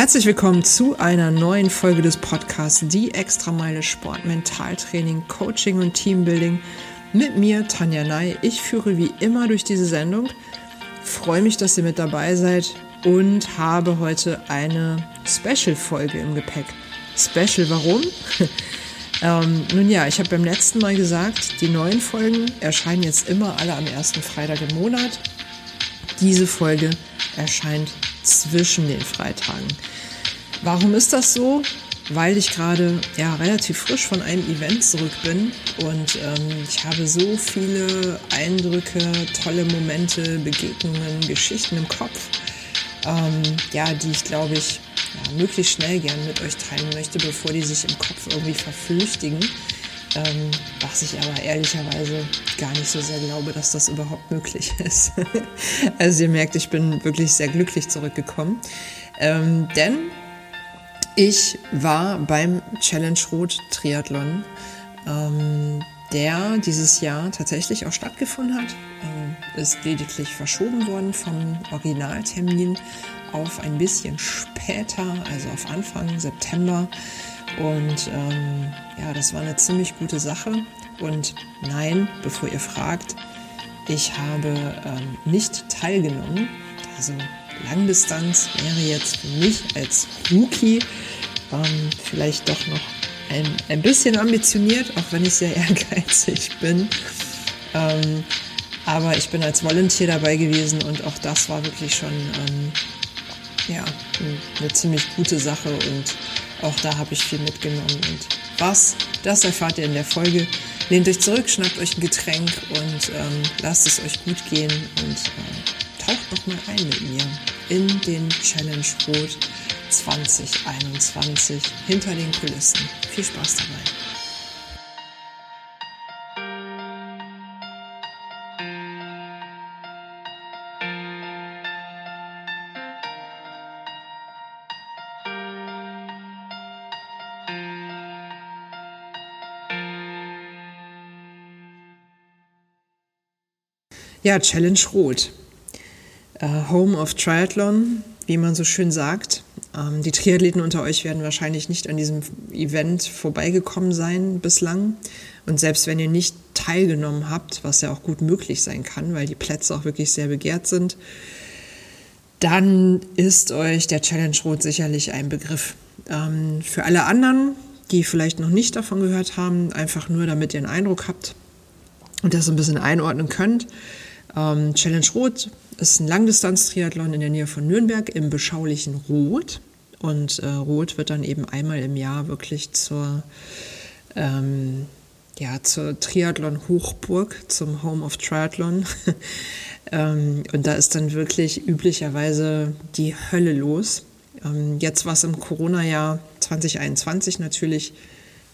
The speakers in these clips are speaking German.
Herzlich willkommen zu einer neuen Folge des Podcasts Die Extrameile Sport, Mentaltraining, Coaching und Teambuilding mit mir, Tanja Ney. Ich führe wie immer durch diese Sendung. Freue mich, dass ihr mit dabei seid und habe heute eine Special-Folge im Gepäck. Special, warum? ähm, nun ja, ich habe beim letzten Mal gesagt, die neuen Folgen erscheinen jetzt immer alle am ersten Freitag im Monat. Diese Folge erscheint zwischen den Freitagen. Warum ist das so? Weil ich gerade ja, relativ frisch von einem Event zurück bin und ähm, ich habe so viele Eindrücke, tolle Momente, Begegnungen, Geschichten im Kopf, ähm, ja, die ich glaube ich ja, möglichst schnell gern mit euch teilen möchte, bevor die sich im Kopf irgendwie verflüchtigen. Ähm, was ich aber ehrlicherweise gar nicht so sehr glaube, dass das überhaupt möglich ist. also ihr merkt, ich bin wirklich sehr glücklich zurückgekommen. Ähm, denn ich war beim Challenge Rot Triathlon, ähm, der dieses Jahr tatsächlich auch stattgefunden hat. Ähm, ist lediglich verschoben worden vom Originaltermin auf ein bisschen später, also auf Anfang September. Und ähm, ja, das war eine ziemlich gute Sache. Und nein, bevor ihr fragt, ich habe ähm, nicht teilgenommen. Also Langdistanz wäre jetzt für mich als Rookie ähm, vielleicht doch noch ein, ein bisschen ambitioniert, auch wenn ich sehr ehrgeizig bin. Ähm, aber ich bin als Volunteer dabei gewesen und auch das war wirklich schon ähm, ja, eine ziemlich gute Sache und auch da habe ich viel mitgenommen. Und was, das erfahrt ihr in der Folge. Lehnt euch zurück, schnappt euch ein Getränk und ähm, lasst es euch gut gehen und äh, taucht noch mal ein mit mir in den Challenge Rot 2021 hinter den Kulissen. Viel Spaß dabei. Ja, Challenge Rot. Uh, Home of Triathlon, wie man so schön sagt. Ähm, die Triathleten unter euch werden wahrscheinlich nicht an diesem Event vorbeigekommen sein bislang. Und selbst wenn ihr nicht teilgenommen habt, was ja auch gut möglich sein kann, weil die Plätze auch wirklich sehr begehrt sind, dann ist euch der Challenge Rot sicherlich ein Begriff. Ähm, für alle anderen, die vielleicht noch nicht davon gehört haben, einfach nur damit ihr einen Eindruck habt und das ein bisschen einordnen könnt. Ähm, Challenge Rot ist ein Langdistanz-Triathlon in der Nähe von Nürnberg im beschaulichen Rot. Und äh, Rot wird dann eben einmal im Jahr wirklich zur, ähm, ja, zur Triathlon-Hochburg, zum Home of Triathlon. ähm, und da ist dann wirklich üblicherweise die Hölle los. Ähm, jetzt war es im Corona-Jahr 2021 natürlich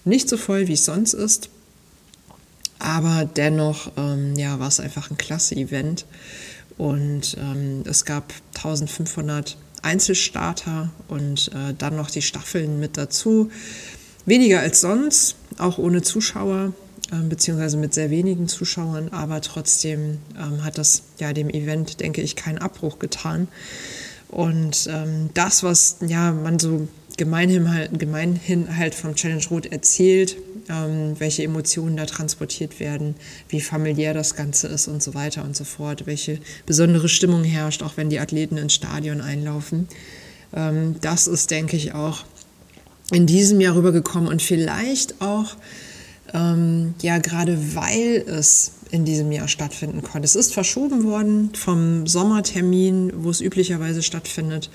nicht so voll, wie es sonst ist. Aber dennoch ähm, ja, war es einfach ein klasse Event. Und ähm, es gab 1500 Einzelstarter und äh, dann noch die Staffeln mit dazu. Weniger als sonst, auch ohne Zuschauer, äh, beziehungsweise mit sehr wenigen Zuschauern, aber trotzdem ähm, hat das ja dem Event, denke ich, keinen Abbruch getan. Und ähm, das, was ja man so gemeinhin halt, gemeinhin halt vom Challenge Rot erzählt, welche Emotionen da transportiert werden, wie familiär das Ganze ist und so weiter und so fort, welche besondere Stimmung herrscht, auch wenn die Athleten ins Stadion einlaufen. Ähm, das ist, denke ich, auch in diesem Jahr rübergekommen und vielleicht auch, ähm, ja, gerade weil es in diesem Jahr stattfinden konnte. Es ist verschoben worden vom Sommertermin, wo es üblicherweise stattfindet,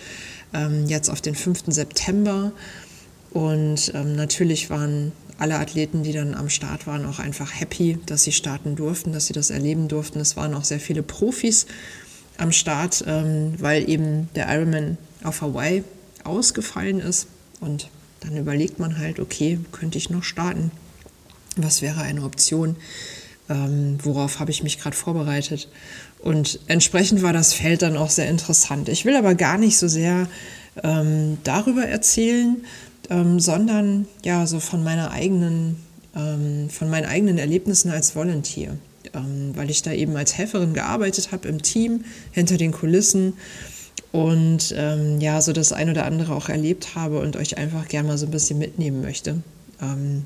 ähm, jetzt auf den 5. September. Und ähm, natürlich waren alle Athleten, die dann am Start waren, auch einfach happy, dass sie starten durften, dass sie das erleben durften. Es waren auch sehr viele Profis am Start, ähm, weil eben der Ironman auf Hawaii ausgefallen ist. Und dann überlegt man halt, okay, könnte ich noch starten? Was wäre eine Option? Ähm, worauf habe ich mich gerade vorbereitet? Und entsprechend war das Feld dann auch sehr interessant. Ich will aber gar nicht so sehr ähm, darüber erzählen, ähm, sondern ja, so von meiner eigenen, ähm, von meinen eigenen Erlebnissen als Volunteer, ähm, weil ich da eben als Helferin gearbeitet habe im Team, hinter den Kulissen und ähm, ja, so das ein oder andere auch erlebt habe und euch einfach gerne mal so ein bisschen mitnehmen möchte. Ähm,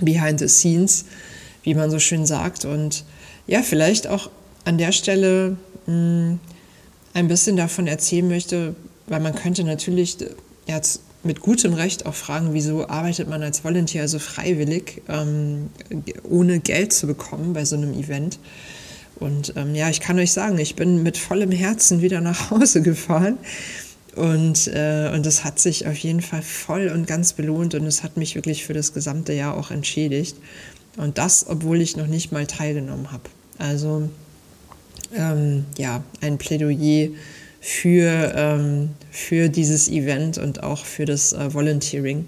behind the scenes, wie man so schön sagt. Und ja, vielleicht auch an der Stelle mh, hm, ein bisschen davon erzählen möchte, weil man könnte natürlich jetzt mit gutem Recht auch fragen, wieso arbeitet man als Volunteer so freiwillig, ähm, ohne Geld zu bekommen bei so einem Event. Und ähm, ja, ich kann euch sagen, ich bin mit vollem Herzen wieder nach Hause gefahren. Und, äh, und das hat sich auf jeden Fall voll und ganz belohnt und es hat mich wirklich für das gesamte Jahr auch entschädigt. Und das, obwohl ich noch nicht mal teilgenommen habe. Also ähm, ja, ein Plädoyer für, ähm, für dieses Event und auch für das äh, Volunteering,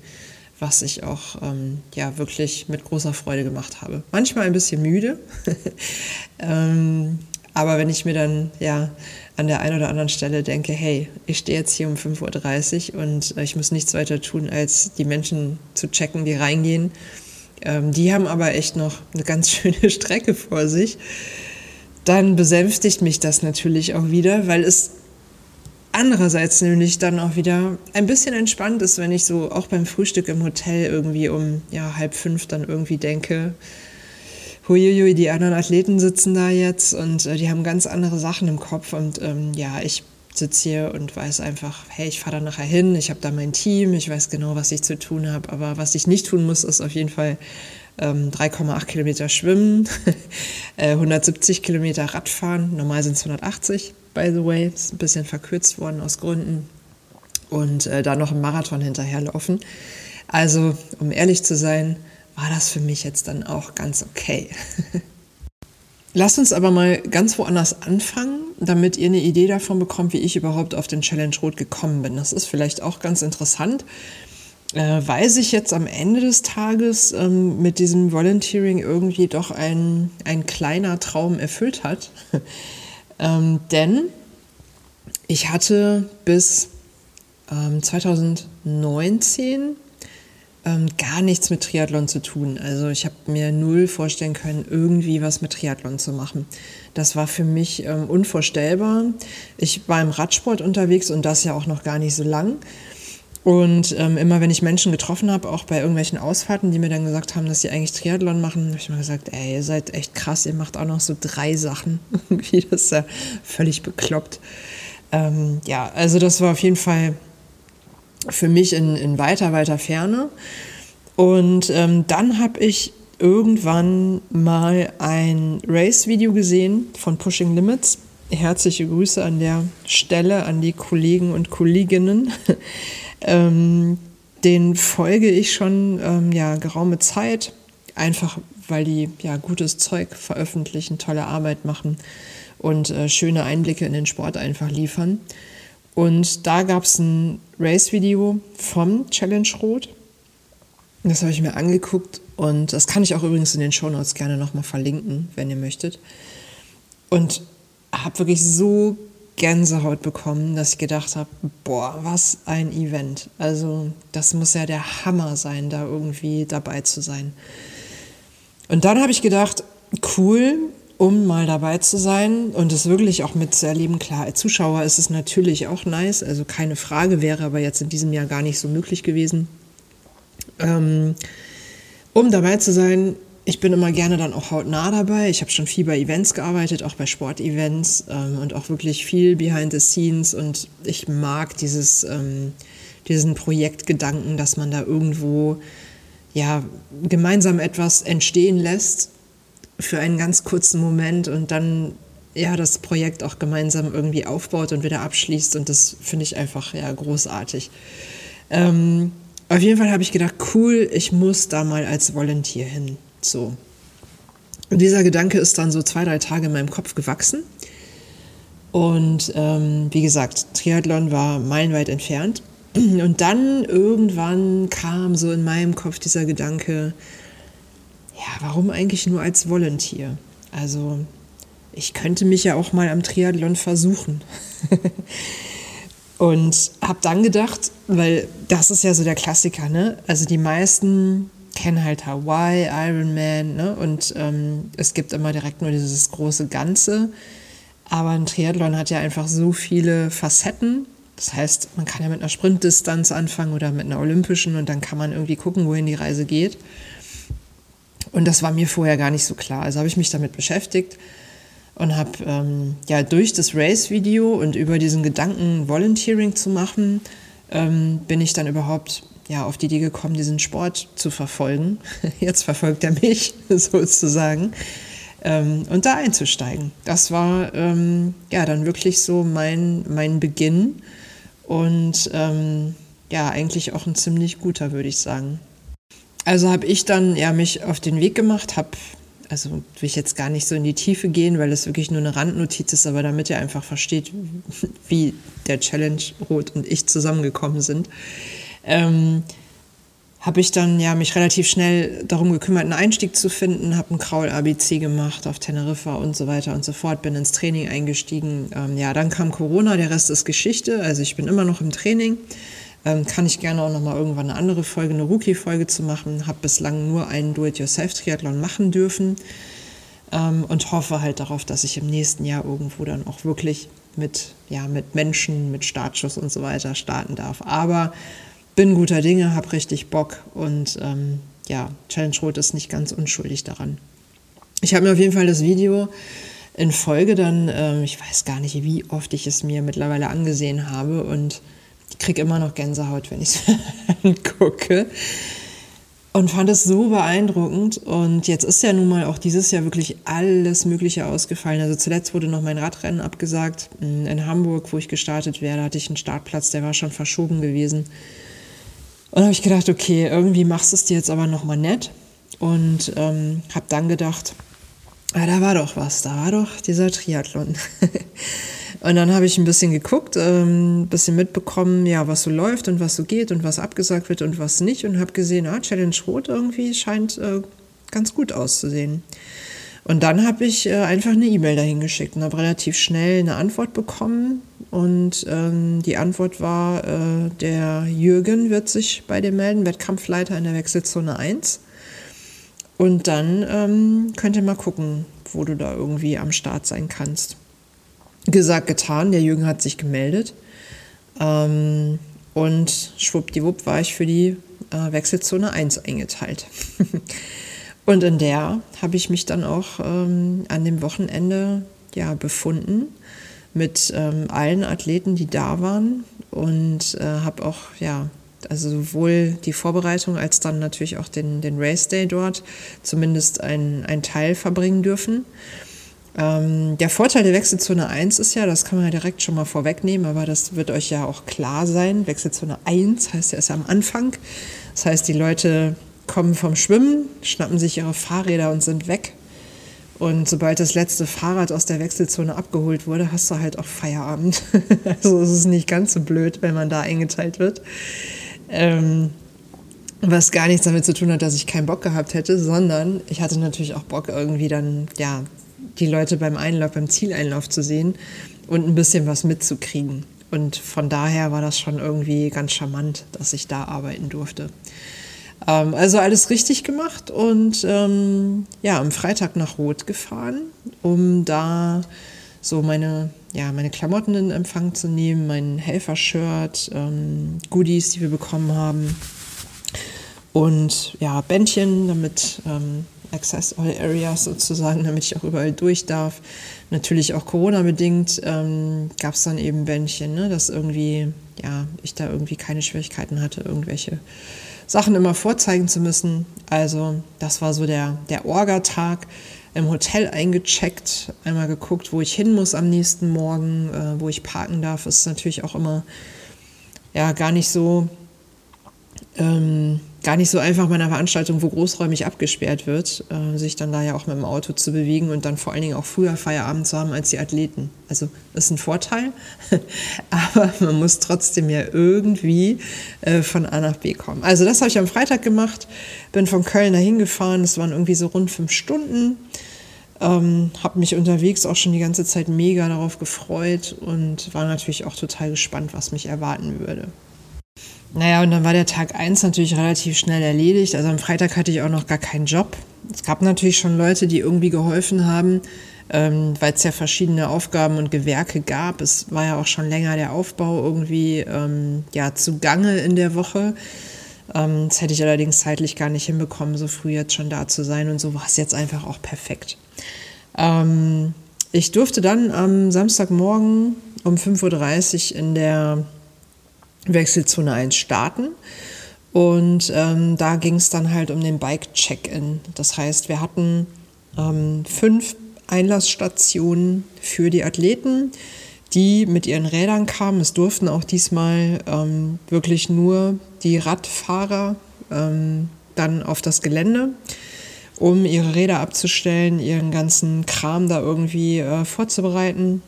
was ich auch ähm, ja, wirklich mit großer Freude gemacht habe. Manchmal ein bisschen müde, ähm, aber wenn ich mir dann ja an der einen oder anderen Stelle denke, hey, ich stehe jetzt hier um 5.30 Uhr und äh, ich muss nichts weiter tun, als die Menschen zu checken, die reingehen. Ähm, die haben aber echt noch eine ganz schöne Strecke vor sich. Dann besänftigt mich das natürlich auch wieder, weil es andererseits nämlich dann auch wieder ein bisschen entspannt ist, wenn ich so auch beim Frühstück im Hotel irgendwie um ja, halb fünf dann irgendwie denke, huiuiui, die anderen Athleten sitzen da jetzt und äh, die haben ganz andere Sachen im Kopf und ähm, ja, ich sitze hier und weiß einfach, hey, ich fahre da nachher hin, ich habe da mein Team, ich weiß genau, was ich zu tun habe, aber was ich nicht tun muss, ist auf jeden Fall ähm, 3,8 Kilometer schwimmen, 170 äh, Kilometer Radfahren, normal sind es 180 by the way. Ist ein bisschen verkürzt worden aus Gründen. Und äh, da noch ein Marathon hinterherlaufen. Also, um ehrlich zu sein, war das für mich jetzt dann auch ganz okay. Lasst uns aber mal ganz woanders anfangen, damit ihr eine Idee davon bekommt, wie ich überhaupt auf den Challenge Rot gekommen bin. Das ist vielleicht auch ganz interessant, äh, weil sich jetzt am Ende des Tages ähm, mit diesem Volunteering irgendwie doch ein, ein kleiner Traum erfüllt hat. Ähm, denn ich hatte bis ähm, 2019 ähm, gar nichts mit Triathlon zu tun. Also ich habe mir null vorstellen können, irgendwie was mit Triathlon zu machen. Das war für mich ähm, unvorstellbar. Ich war im Radsport unterwegs und das ja auch noch gar nicht so lang. Und ähm, immer wenn ich Menschen getroffen habe, auch bei irgendwelchen Ausfahrten, die mir dann gesagt haben, dass sie eigentlich Triathlon machen, habe ich mal gesagt, ey, ihr seid echt krass, ihr macht auch noch so drei Sachen. Irgendwie, das ist ja völlig bekloppt. Ähm, ja, also das war auf jeden Fall für mich in, in weiter, weiter Ferne. Und ähm, dann habe ich irgendwann mal ein Race-Video gesehen von Pushing Limits. Herzliche Grüße an der Stelle an die Kollegen und Kolleginnen. Ähm, den folge ich schon ähm, ja, geraume Zeit, einfach weil die ja gutes Zeug veröffentlichen, tolle Arbeit machen und äh, schöne Einblicke in den Sport einfach liefern. Und da gab es ein Race-Video vom Challenge Rot. Das habe ich mir angeguckt und das kann ich auch übrigens in den Show Notes gerne nochmal verlinken, wenn ihr möchtet. Und habe wirklich so Gänsehaut bekommen, dass ich gedacht habe, boah, was ein Event. Also das muss ja der Hammer sein, da irgendwie dabei zu sein. Und dann habe ich gedacht, cool, um mal dabei zu sein und es wirklich auch mitzuerleben. Klar, als Zuschauer ist es natürlich auch nice, also keine Frage, wäre aber jetzt in diesem Jahr gar nicht so möglich gewesen. Ähm, um dabei zu sein, ich bin immer gerne dann auch hautnah dabei. Ich habe schon viel bei Events gearbeitet, auch bei Sportevents ähm, und auch wirklich viel behind the scenes. Und ich mag dieses, ähm, diesen Projektgedanken, dass man da irgendwo ja, gemeinsam etwas entstehen lässt für einen ganz kurzen Moment und dann ja, das Projekt auch gemeinsam irgendwie aufbaut und wieder abschließt. Und das finde ich einfach ja, großartig. Ähm, auf jeden Fall habe ich gedacht, cool, ich muss da mal als Volunteer hin. So. Und dieser Gedanke ist dann so zwei, drei Tage in meinem Kopf gewachsen. Und ähm, wie gesagt, Triathlon war meilenweit entfernt. Und dann irgendwann kam so in meinem Kopf dieser Gedanke, ja, warum eigentlich nur als Volunteer? Also ich könnte mich ja auch mal am Triathlon versuchen. und habe dann gedacht, weil das ist ja so der Klassiker, ne? Also die meisten kenne halt Hawaii, Iron Man, ne? Und ähm, es gibt immer direkt nur dieses große Ganze. Aber ein Triathlon hat ja einfach so viele Facetten. Das heißt, man kann ja mit einer Sprintdistanz anfangen oder mit einer olympischen und dann kann man irgendwie gucken, wohin die Reise geht. Und das war mir vorher gar nicht so klar. Also habe ich mich damit beschäftigt und habe ähm, ja durch das Race-Video und über diesen Gedanken, Volunteering zu machen, ähm, bin ich dann überhaupt ja, auf die Idee gekommen, diesen Sport zu verfolgen. Jetzt verfolgt er mich sozusagen. Ähm, und da einzusteigen. Das war ähm, ja dann wirklich so mein, mein Beginn und ähm, ja, eigentlich auch ein ziemlich guter, würde ich sagen. Also habe ich dann ja mich auf den Weg gemacht, habe also will ich jetzt gar nicht so in die Tiefe gehen, weil es wirklich nur eine Randnotiz ist, aber damit ihr einfach versteht, wie der Challenge Rot und ich zusammengekommen sind, ähm, habe ich dann ja mich relativ schnell darum gekümmert, einen Einstieg zu finden, habe ein Kraul-ABC gemacht auf Teneriffa und so weiter und so fort, bin ins Training eingestiegen. Ähm, ja, dann kam Corona, der Rest ist Geschichte, also ich bin immer noch im Training. Ähm, kann ich gerne auch noch mal irgendwann eine andere Folge, eine Rookie-Folge zu machen. Habe bislang nur einen Do-it-yourself-Triathlon machen dürfen ähm, und hoffe halt darauf, dass ich im nächsten Jahr irgendwo dann auch wirklich mit, ja, mit Menschen, mit Startschuss und so weiter starten darf. Aber bin guter Dinge, habe richtig Bock und ähm, ja, Challenge Rot ist nicht ganz unschuldig daran. Ich habe mir auf jeden Fall das Video in Folge dann, ähm, ich weiß gar nicht, wie oft ich es mir mittlerweile angesehen habe und kriege immer noch Gänsehaut, wenn ich es angucke. Und fand es so beeindruckend. Und jetzt ist ja nun mal auch dieses Jahr wirklich alles Mögliche ausgefallen. Also zuletzt wurde noch mein Radrennen abgesagt. In Hamburg, wo ich gestartet wäre, hatte ich einen Startplatz, der war schon verschoben gewesen. Und habe ich gedacht, okay, irgendwie machst du es dir jetzt aber nochmal nett. Und ähm, habe dann gedacht, ah, da war doch was, da war doch dieser Triathlon. Und dann habe ich ein bisschen geguckt, ein ähm, bisschen mitbekommen, ja, was so läuft und was so geht und was abgesagt wird und was nicht. Und habe gesehen, ah, Challenge Rot irgendwie scheint äh, ganz gut auszusehen. Und dann habe ich äh, einfach eine E-Mail dahin geschickt und habe relativ schnell eine Antwort bekommen. Und ähm, die Antwort war, äh, der Jürgen wird sich bei dir melden, Wettkampfleiter in der Wechselzone 1. Und dann ähm, könnt ihr mal gucken, wo du da irgendwie am Start sein kannst gesagt, getan. Der Jürgen hat sich gemeldet. Ähm, und schwuppdiwupp war ich für die äh, Wechselzone 1 eingeteilt. und in der habe ich mich dann auch ähm, an dem Wochenende ja, befunden mit ähm, allen Athleten, die da waren und äh, habe auch, ja, also sowohl die Vorbereitung als dann natürlich auch den, den Race Day dort zumindest ein, Teil verbringen dürfen. Ähm, der Vorteil der Wechselzone 1 ist ja, das kann man ja direkt schon mal vorwegnehmen, aber das wird euch ja auch klar sein. Wechselzone 1 heißt ja erst am Anfang. Das heißt, die Leute kommen vom Schwimmen, schnappen sich ihre Fahrräder und sind weg. Und sobald das letzte Fahrrad aus der Wechselzone abgeholt wurde, hast du halt auch Feierabend. also es ist nicht ganz so blöd, wenn man da eingeteilt wird. Ähm, was gar nichts damit zu tun hat, dass ich keinen Bock gehabt hätte, sondern ich hatte natürlich auch Bock, irgendwie dann, ja, die Leute beim Einlauf, beim Zieleinlauf zu sehen und ein bisschen was mitzukriegen. Und von daher war das schon irgendwie ganz charmant, dass ich da arbeiten durfte. Ähm, also alles richtig gemacht und ähm, ja, am Freitag nach Rot gefahren, um da so meine, ja, meine Klamotten in Empfang zu nehmen, mein Helfershirt, ähm, Goodies, die wir bekommen haben und ja, Bändchen, damit ähm, Access All Areas sozusagen, damit ich auch überall durch darf. Natürlich auch Corona-bedingt ähm, gab es dann eben Bändchen, ne, dass irgendwie, ja, ich da irgendwie keine Schwierigkeiten hatte, irgendwelche Sachen immer vorzeigen zu müssen. Also das war so der, der Orga-Tag im Hotel eingecheckt, einmal geguckt, wo ich hin muss am nächsten Morgen, äh, wo ich parken darf, ist natürlich auch immer ja gar nicht so ähm, gar nicht so einfach bei einer Veranstaltung, wo großräumig abgesperrt wird, äh, sich dann da ja auch mit dem Auto zu bewegen und dann vor allen Dingen auch früher Feierabend zu haben als die Athleten. Also ist ein Vorteil, aber man muss trotzdem ja irgendwie äh, von A nach B kommen. Also das habe ich am Freitag gemacht, bin von Köln dahin gefahren, es waren irgendwie so rund fünf Stunden. Ähm, habe mich unterwegs auch schon die ganze Zeit mega darauf gefreut und war natürlich auch total gespannt, was mich erwarten würde. Naja, und dann war der Tag 1 natürlich relativ schnell erledigt. Also am Freitag hatte ich auch noch gar keinen Job. Es gab natürlich schon Leute, die irgendwie geholfen haben, ähm, weil es ja verschiedene Aufgaben und Gewerke gab. Es war ja auch schon länger der Aufbau irgendwie ähm, ja, zugange in der Woche. Ähm, das hätte ich allerdings zeitlich gar nicht hinbekommen, so früh jetzt schon da zu sein und so war es jetzt einfach auch perfekt. Ähm, ich durfte dann am Samstagmorgen um 5.30 Uhr in der Wechselzone 1 starten. Und ähm, da ging es dann halt um den Bike-Check-In. Das heißt, wir hatten ähm, fünf Einlassstationen für die Athleten, die mit ihren Rädern kamen. Es durften auch diesmal ähm, wirklich nur die Radfahrer ähm, dann auf das Gelände, um ihre Räder abzustellen, ihren ganzen Kram da irgendwie äh, vorzubereiten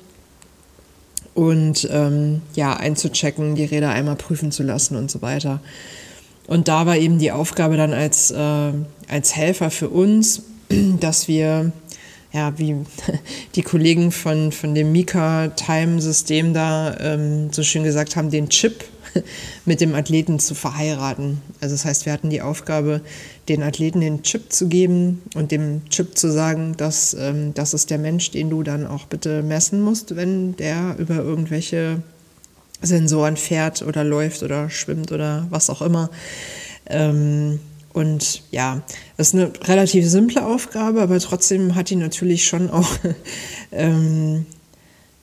und ähm, ja, einzuchecken, die Räder einmal prüfen zu lassen und so weiter. Und da war eben die Aufgabe dann als, äh, als Helfer für uns, dass wir, ja, wie die Kollegen von, von dem Mika-Time-System da ähm, so schön gesagt haben, den Chip mit dem Athleten zu verheiraten. Also das heißt, wir hatten die Aufgabe, den Athleten den Chip zu geben und dem Chip zu sagen, dass ähm, das ist der Mensch, den du dann auch bitte messen musst, wenn der über irgendwelche Sensoren fährt oder läuft oder schwimmt oder was auch immer. Ähm, und ja, das ist eine relativ simple Aufgabe, aber trotzdem hat die natürlich schon auch, ähm,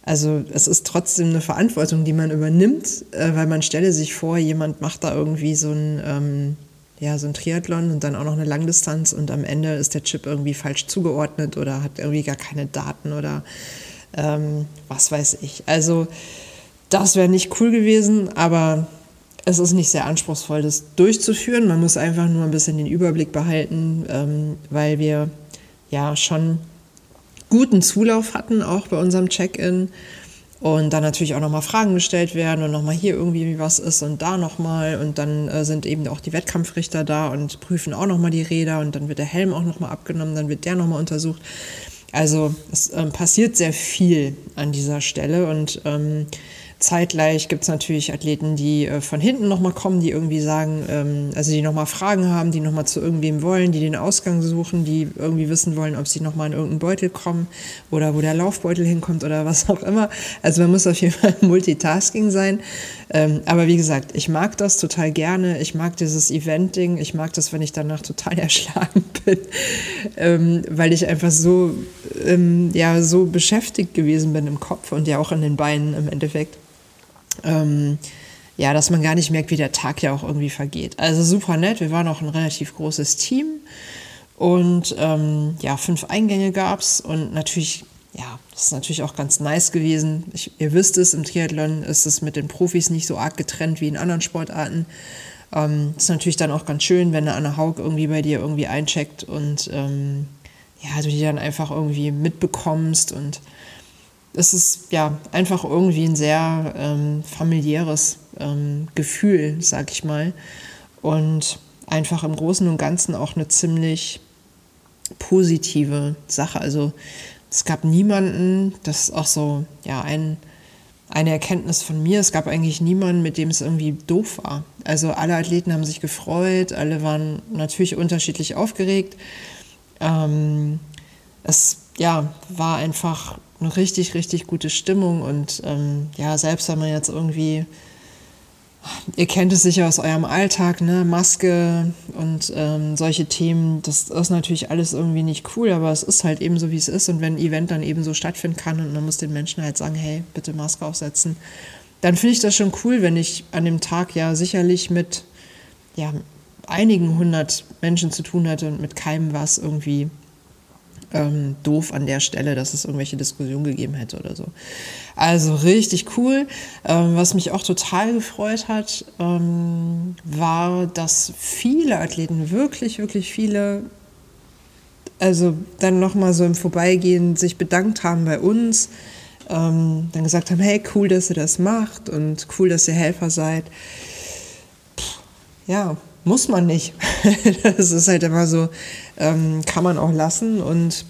also es ist trotzdem eine Verantwortung, die man übernimmt, äh, weil man stelle sich vor, jemand macht da irgendwie so ein, ähm, ja, so ein Triathlon und dann auch noch eine Langdistanz und am Ende ist der Chip irgendwie falsch zugeordnet oder hat irgendwie gar keine Daten oder ähm, was weiß ich. Also das wäre nicht cool gewesen, aber es ist nicht sehr anspruchsvoll, das durchzuführen. Man muss einfach nur ein bisschen den Überblick behalten, ähm, weil wir ja schon guten Zulauf hatten, auch bei unserem Check-in. Und dann natürlich auch nochmal Fragen gestellt werden und nochmal hier irgendwie was ist und da nochmal. Und dann äh, sind eben auch die Wettkampfrichter da und prüfen auch nochmal die Räder und dann wird der Helm auch nochmal abgenommen, dann wird der nochmal untersucht. Also es ähm, passiert sehr viel an dieser Stelle und ähm, Zeitgleich gibt es natürlich Athleten, die äh, von hinten nochmal kommen, die irgendwie sagen, ähm, also die nochmal Fragen haben, die nochmal zu irgendwem wollen, die den Ausgang suchen, die irgendwie wissen wollen, ob sie nochmal in irgendeinen Beutel kommen oder wo der Laufbeutel hinkommt oder was auch immer. Also man muss auf jeden Fall Multitasking sein. Ähm, aber wie gesagt, ich mag das total gerne. Ich mag dieses Event-Ding. Ich mag das, wenn ich danach total erschlagen bin, ähm, weil ich einfach so, ähm, ja, so beschäftigt gewesen bin im Kopf und ja auch in den Beinen im Endeffekt ähm, ja, dass man gar nicht merkt, wie der Tag ja auch irgendwie vergeht. Also super nett. Wir waren auch ein relativ großes Team und ähm, ja, fünf Eingänge gab es und natürlich, ja, das ist natürlich auch ganz nice gewesen. Ich, ihr wisst es, im Triathlon ist es mit den Profis nicht so arg getrennt wie in anderen Sportarten. Ähm, ist natürlich dann auch ganz schön, wenn eine Anna Haug irgendwie bei dir irgendwie eincheckt und ähm, ja, du die dann einfach irgendwie mitbekommst und es ist ja einfach irgendwie ein sehr ähm, familiäres ähm, Gefühl, sag ich mal. Und einfach im Großen und Ganzen auch eine ziemlich positive Sache. Also es gab niemanden, das ist auch so, ja, ein, eine Erkenntnis von mir, es gab eigentlich niemanden, mit dem es irgendwie doof war. Also alle Athleten haben sich gefreut, alle waren natürlich unterschiedlich aufgeregt. Ähm, es ja, war einfach eine richtig, richtig gute Stimmung. Und ähm, ja, selbst wenn man jetzt irgendwie, ihr kennt es sicher aus eurem Alltag, ne, Maske und ähm, solche Themen, das ist natürlich alles irgendwie nicht cool, aber es ist halt eben so, wie es ist. Und wenn ein Event dann eben so stattfinden kann und man muss den Menschen halt sagen, hey, bitte Maske aufsetzen, dann finde ich das schon cool, wenn ich an dem Tag ja sicherlich mit ja, einigen hundert Menschen zu tun hatte und mit keinem was irgendwie ähm, doof an der Stelle, dass es irgendwelche Diskussionen gegeben hätte oder so. Also richtig cool. Ähm, was mich auch total gefreut hat, ähm, war, dass viele Athleten, wirklich, wirklich viele, also dann nochmal so im Vorbeigehen sich bedankt haben bei uns, ähm, dann gesagt haben, hey, cool, dass ihr das macht und cool, dass ihr Helfer seid. Pff, ja, muss man nicht. das ist halt immer so, ähm, kann man auch lassen und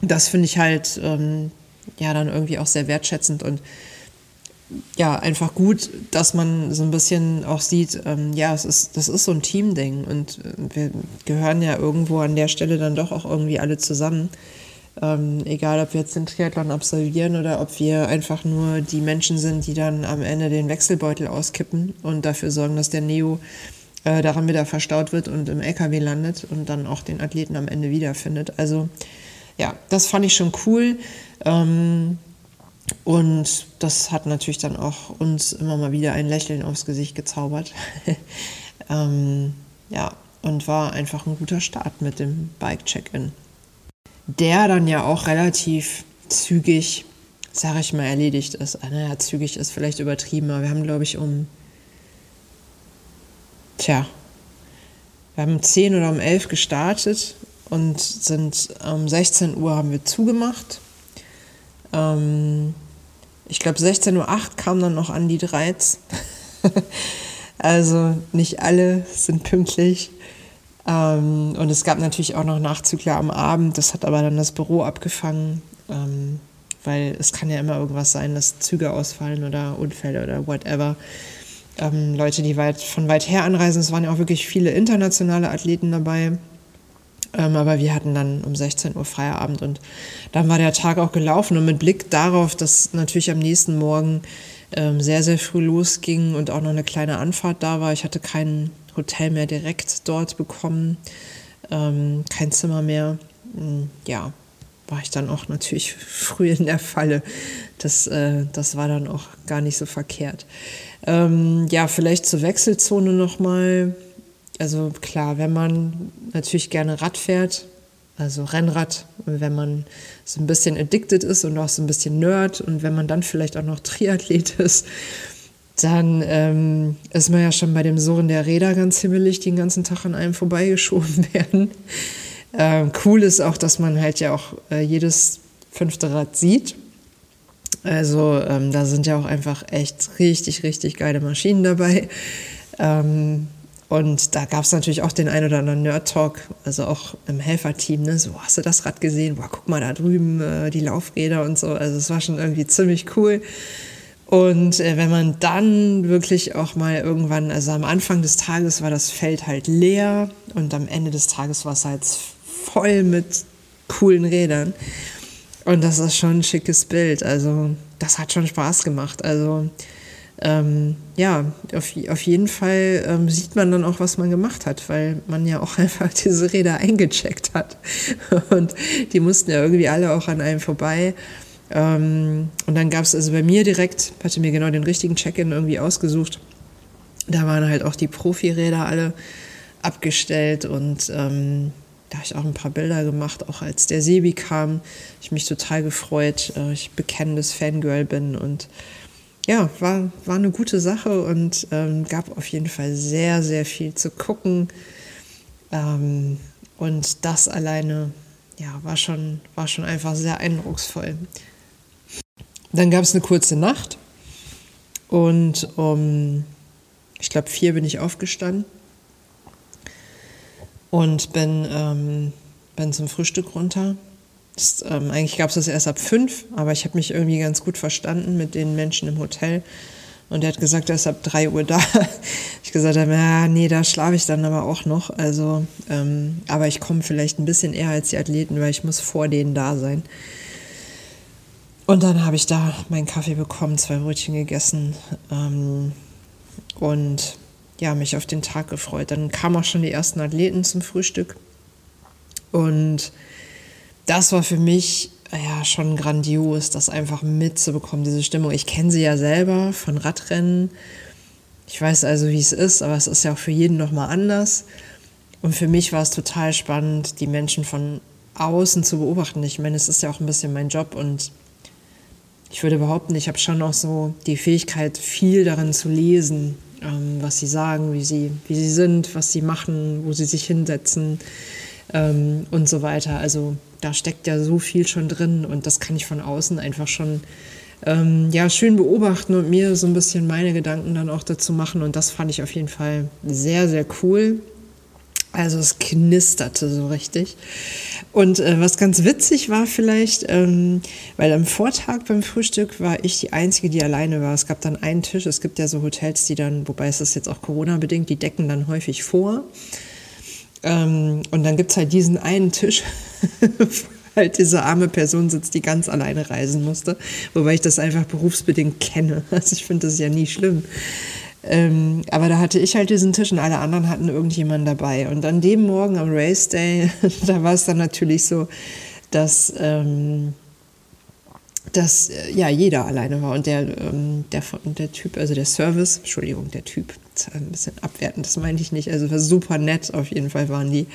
das finde ich halt ähm, ja dann irgendwie auch sehr wertschätzend und ja, einfach gut, dass man so ein bisschen auch sieht, ähm, ja, es ist, das ist so ein Teamding und äh, wir gehören ja irgendwo an der Stelle dann doch auch irgendwie alle zusammen. Ähm, egal, ob wir jetzt den Triathlon absolvieren oder ob wir einfach nur die Menschen sind, die dann am Ende den Wechselbeutel auskippen und dafür sorgen, dass der Neo äh, daran wieder verstaut wird und im LKW landet und dann auch den Athleten am Ende wiederfindet. Also ja, das fand ich schon cool. Ähm, und das hat natürlich dann auch uns immer mal wieder ein Lächeln aufs Gesicht gezaubert. ähm, ja, und war einfach ein guter Start mit dem Bike-Check-In. Der dann ja auch relativ zügig, sag ich mal, erledigt ist. Ah, naja, zügig ist vielleicht übertrieben, aber wir haben, glaube ich, um, tja, wir haben um 10 oder um 11 gestartet und sind um 16 Uhr haben wir zugemacht. Ähm, ich glaube, 16.08 Uhr kam dann noch an die 13. also nicht alle sind pünktlich. Ähm, und es gab natürlich auch noch Nachzügler am Abend. Das hat aber dann das Büro abgefangen, ähm, weil es kann ja immer irgendwas sein, dass Züge ausfallen oder Unfälle oder whatever. Ähm, Leute, die weit, von weit her anreisen, es waren ja auch wirklich viele internationale Athleten dabei. Ähm, aber wir hatten dann um 16 Uhr Feierabend und dann war der Tag auch gelaufen. Und mit Blick darauf, dass natürlich am nächsten Morgen ähm, sehr, sehr früh losging und auch noch eine kleine Anfahrt da war. Ich hatte kein Hotel mehr direkt dort bekommen, ähm, kein Zimmer mehr. Hm, ja, war ich dann auch natürlich früh in der Falle. Das, äh, das war dann auch gar nicht so verkehrt. Ähm, ja, vielleicht zur Wechselzone nochmal. Also klar, wenn man natürlich gerne Rad fährt, also Rennrad, wenn man so ein bisschen addicted ist und auch so ein bisschen Nerd und wenn man dann vielleicht auch noch Triathlet ist, dann ähm, ist man ja schon bei dem Surren der Räder ganz himmelig, die den ganzen Tag an einem vorbeigeschoben werden. Ähm, cool ist auch, dass man halt ja auch äh, jedes fünfte Rad sieht. Also ähm, da sind ja auch einfach echt richtig, richtig geile Maschinen dabei. Ähm, und da gab es natürlich auch den ein oder anderen Nerd-Talk, also auch im Helferteam, ne? so, hast du das Rad gesehen? Boah, guck mal da drüben, äh, die Laufräder und so. Also es war schon irgendwie ziemlich cool. Und äh, wenn man dann wirklich auch mal irgendwann, also am Anfang des Tages war das Feld halt leer und am Ende des Tages war es halt voll mit coolen Rädern. Und das ist schon ein schickes Bild. Also das hat schon Spaß gemacht. Also ähm, ja, auf, auf jeden Fall ähm, sieht man dann auch, was man gemacht hat, weil man ja auch einfach diese Räder eingecheckt hat. Und die mussten ja irgendwie alle auch an einem vorbei. Ähm, und dann gab es also bei mir direkt, hatte mir genau den richtigen Check-in irgendwie ausgesucht. Da waren halt auch die Profiräder alle abgestellt und ähm, da habe ich auch ein paar Bilder gemacht, auch als der Sebi kam. Ich mich total gefreut. Äh, ich bekennendes Fangirl bin und ja, war, war eine gute Sache und ähm, gab auf jeden Fall sehr, sehr viel zu gucken. Ähm, und das alleine, ja, war schon, war schon einfach sehr eindrucksvoll. Dann gab es eine kurze Nacht und um, ich glaube, vier bin ich aufgestanden und bin, ähm, bin zum Frühstück runter das, ähm, eigentlich gab es das erst ab fünf, aber ich habe mich irgendwie ganz gut verstanden mit den Menschen im Hotel. Und er hat gesagt, er ist ab drei Uhr da. ich gesagt habe, ja, nee, da schlafe ich dann aber auch noch. Also, ähm, aber ich komme vielleicht ein bisschen eher als die Athleten, weil ich muss vor denen da sein. Und dann habe ich da meinen Kaffee bekommen, zwei Brötchen gegessen ähm, und ja, mich auf den Tag gefreut. Dann kamen auch schon die ersten Athleten zum Frühstück. Und das war für mich ja schon grandios, das einfach mitzubekommen, diese Stimmung. Ich kenne sie ja selber von Radrennen. Ich weiß also, wie es ist, aber es ist ja auch für jeden nochmal anders. Und für mich war es total spannend, die Menschen von außen zu beobachten. Ich meine, es ist ja auch ein bisschen mein Job und ich würde behaupten, ich habe schon auch so die Fähigkeit, viel daran zu lesen, ähm, was sie sagen, wie sie, wie sie sind, was sie machen, wo sie sich hinsetzen ähm, und so weiter. Also da steckt ja so viel schon drin und das kann ich von außen einfach schon ähm, ja, schön beobachten und mir so ein bisschen meine Gedanken dann auch dazu machen. Und das fand ich auf jeden Fall sehr, sehr cool. Also es knisterte so richtig. Und äh, was ganz witzig war vielleicht, ähm, weil am Vortag beim Frühstück war ich die Einzige, die alleine war. Es gab dann einen Tisch. Es gibt ja so Hotels, die dann, wobei es ist jetzt auch Corona-bedingt, die decken dann häufig vor. Ähm, und dann gibt es halt diesen einen Tisch halt diese arme Person sitzt, die ganz alleine reisen musste. Wobei ich das einfach berufsbedingt kenne. Also ich finde das ja nie schlimm. Ähm, aber da hatte ich halt diesen Tisch und alle anderen hatten irgendjemanden dabei. Und an dem Morgen am Race Day, da war es dann natürlich so, dass, ähm, dass äh, ja jeder alleine war. Und der, ähm, der, der Typ, also der Service, Entschuldigung, der Typ, ein bisschen abwertend, das meinte ich nicht. Also war super nett, auf jeden Fall waren die.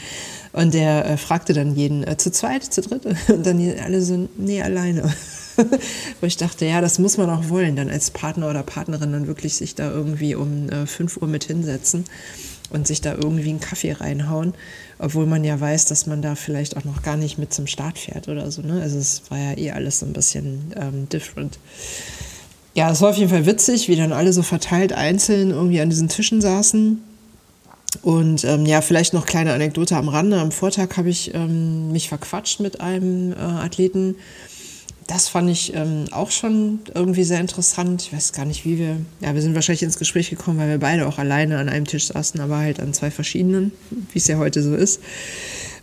Und der äh, fragte dann jeden, äh, zu zweit, zu dritt? Und dann alle so, nee, alleine. Wo ich dachte, ja, das muss man auch wollen, dann als Partner oder Partnerin dann wirklich sich da irgendwie um äh, 5 Uhr mit hinsetzen und sich da irgendwie einen Kaffee reinhauen, obwohl man ja weiß, dass man da vielleicht auch noch gar nicht mit zum Start fährt oder so. Ne? Also es war ja eh alles so ein bisschen ähm, different. Ja, es war auf jeden Fall witzig, wie dann alle so verteilt einzeln irgendwie an diesen Tischen saßen. Und ähm, ja, vielleicht noch kleine Anekdote am Rande. Am Vortag habe ich ähm, mich verquatscht mit einem äh, Athleten. Das fand ich ähm, auch schon irgendwie sehr interessant. Ich weiß gar nicht, wie wir. Ja, wir sind wahrscheinlich ins Gespräch gekommen, weil wir beide auch alleine an einem Tisch saßen, aber halt an zwei verschiedenen, wie es ja heute so ist.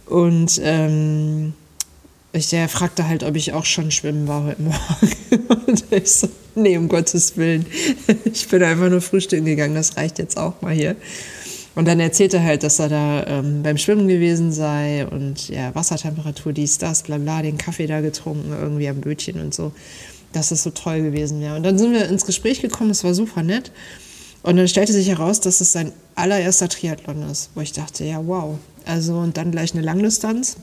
Und ähm, ich, der fragte halt, ob ich auch schon schwimmen war heute Morgen. Und ich so, nee, um Gottes Willen. Ich bin einfach nur frühstücken gegangen, das reicht jetzt auch mal hier. Und dann erzählte er halt, dass er da ähm, beim Schwimmen gewesen sei und ja, Wassertemperatur, dies, das, bla bla, den Kaffee da getrunken, irgendwie am Bötchen und so. Dass das so toll gewesen wäre. Und dann sind wir ins Gespräch gekommen, es war super nett. Und dann stellte sich heraus, dass es sein allererster Triathlon ist, wo ich dachte, ja, wow. Also und dann gleich eine Langdistanz.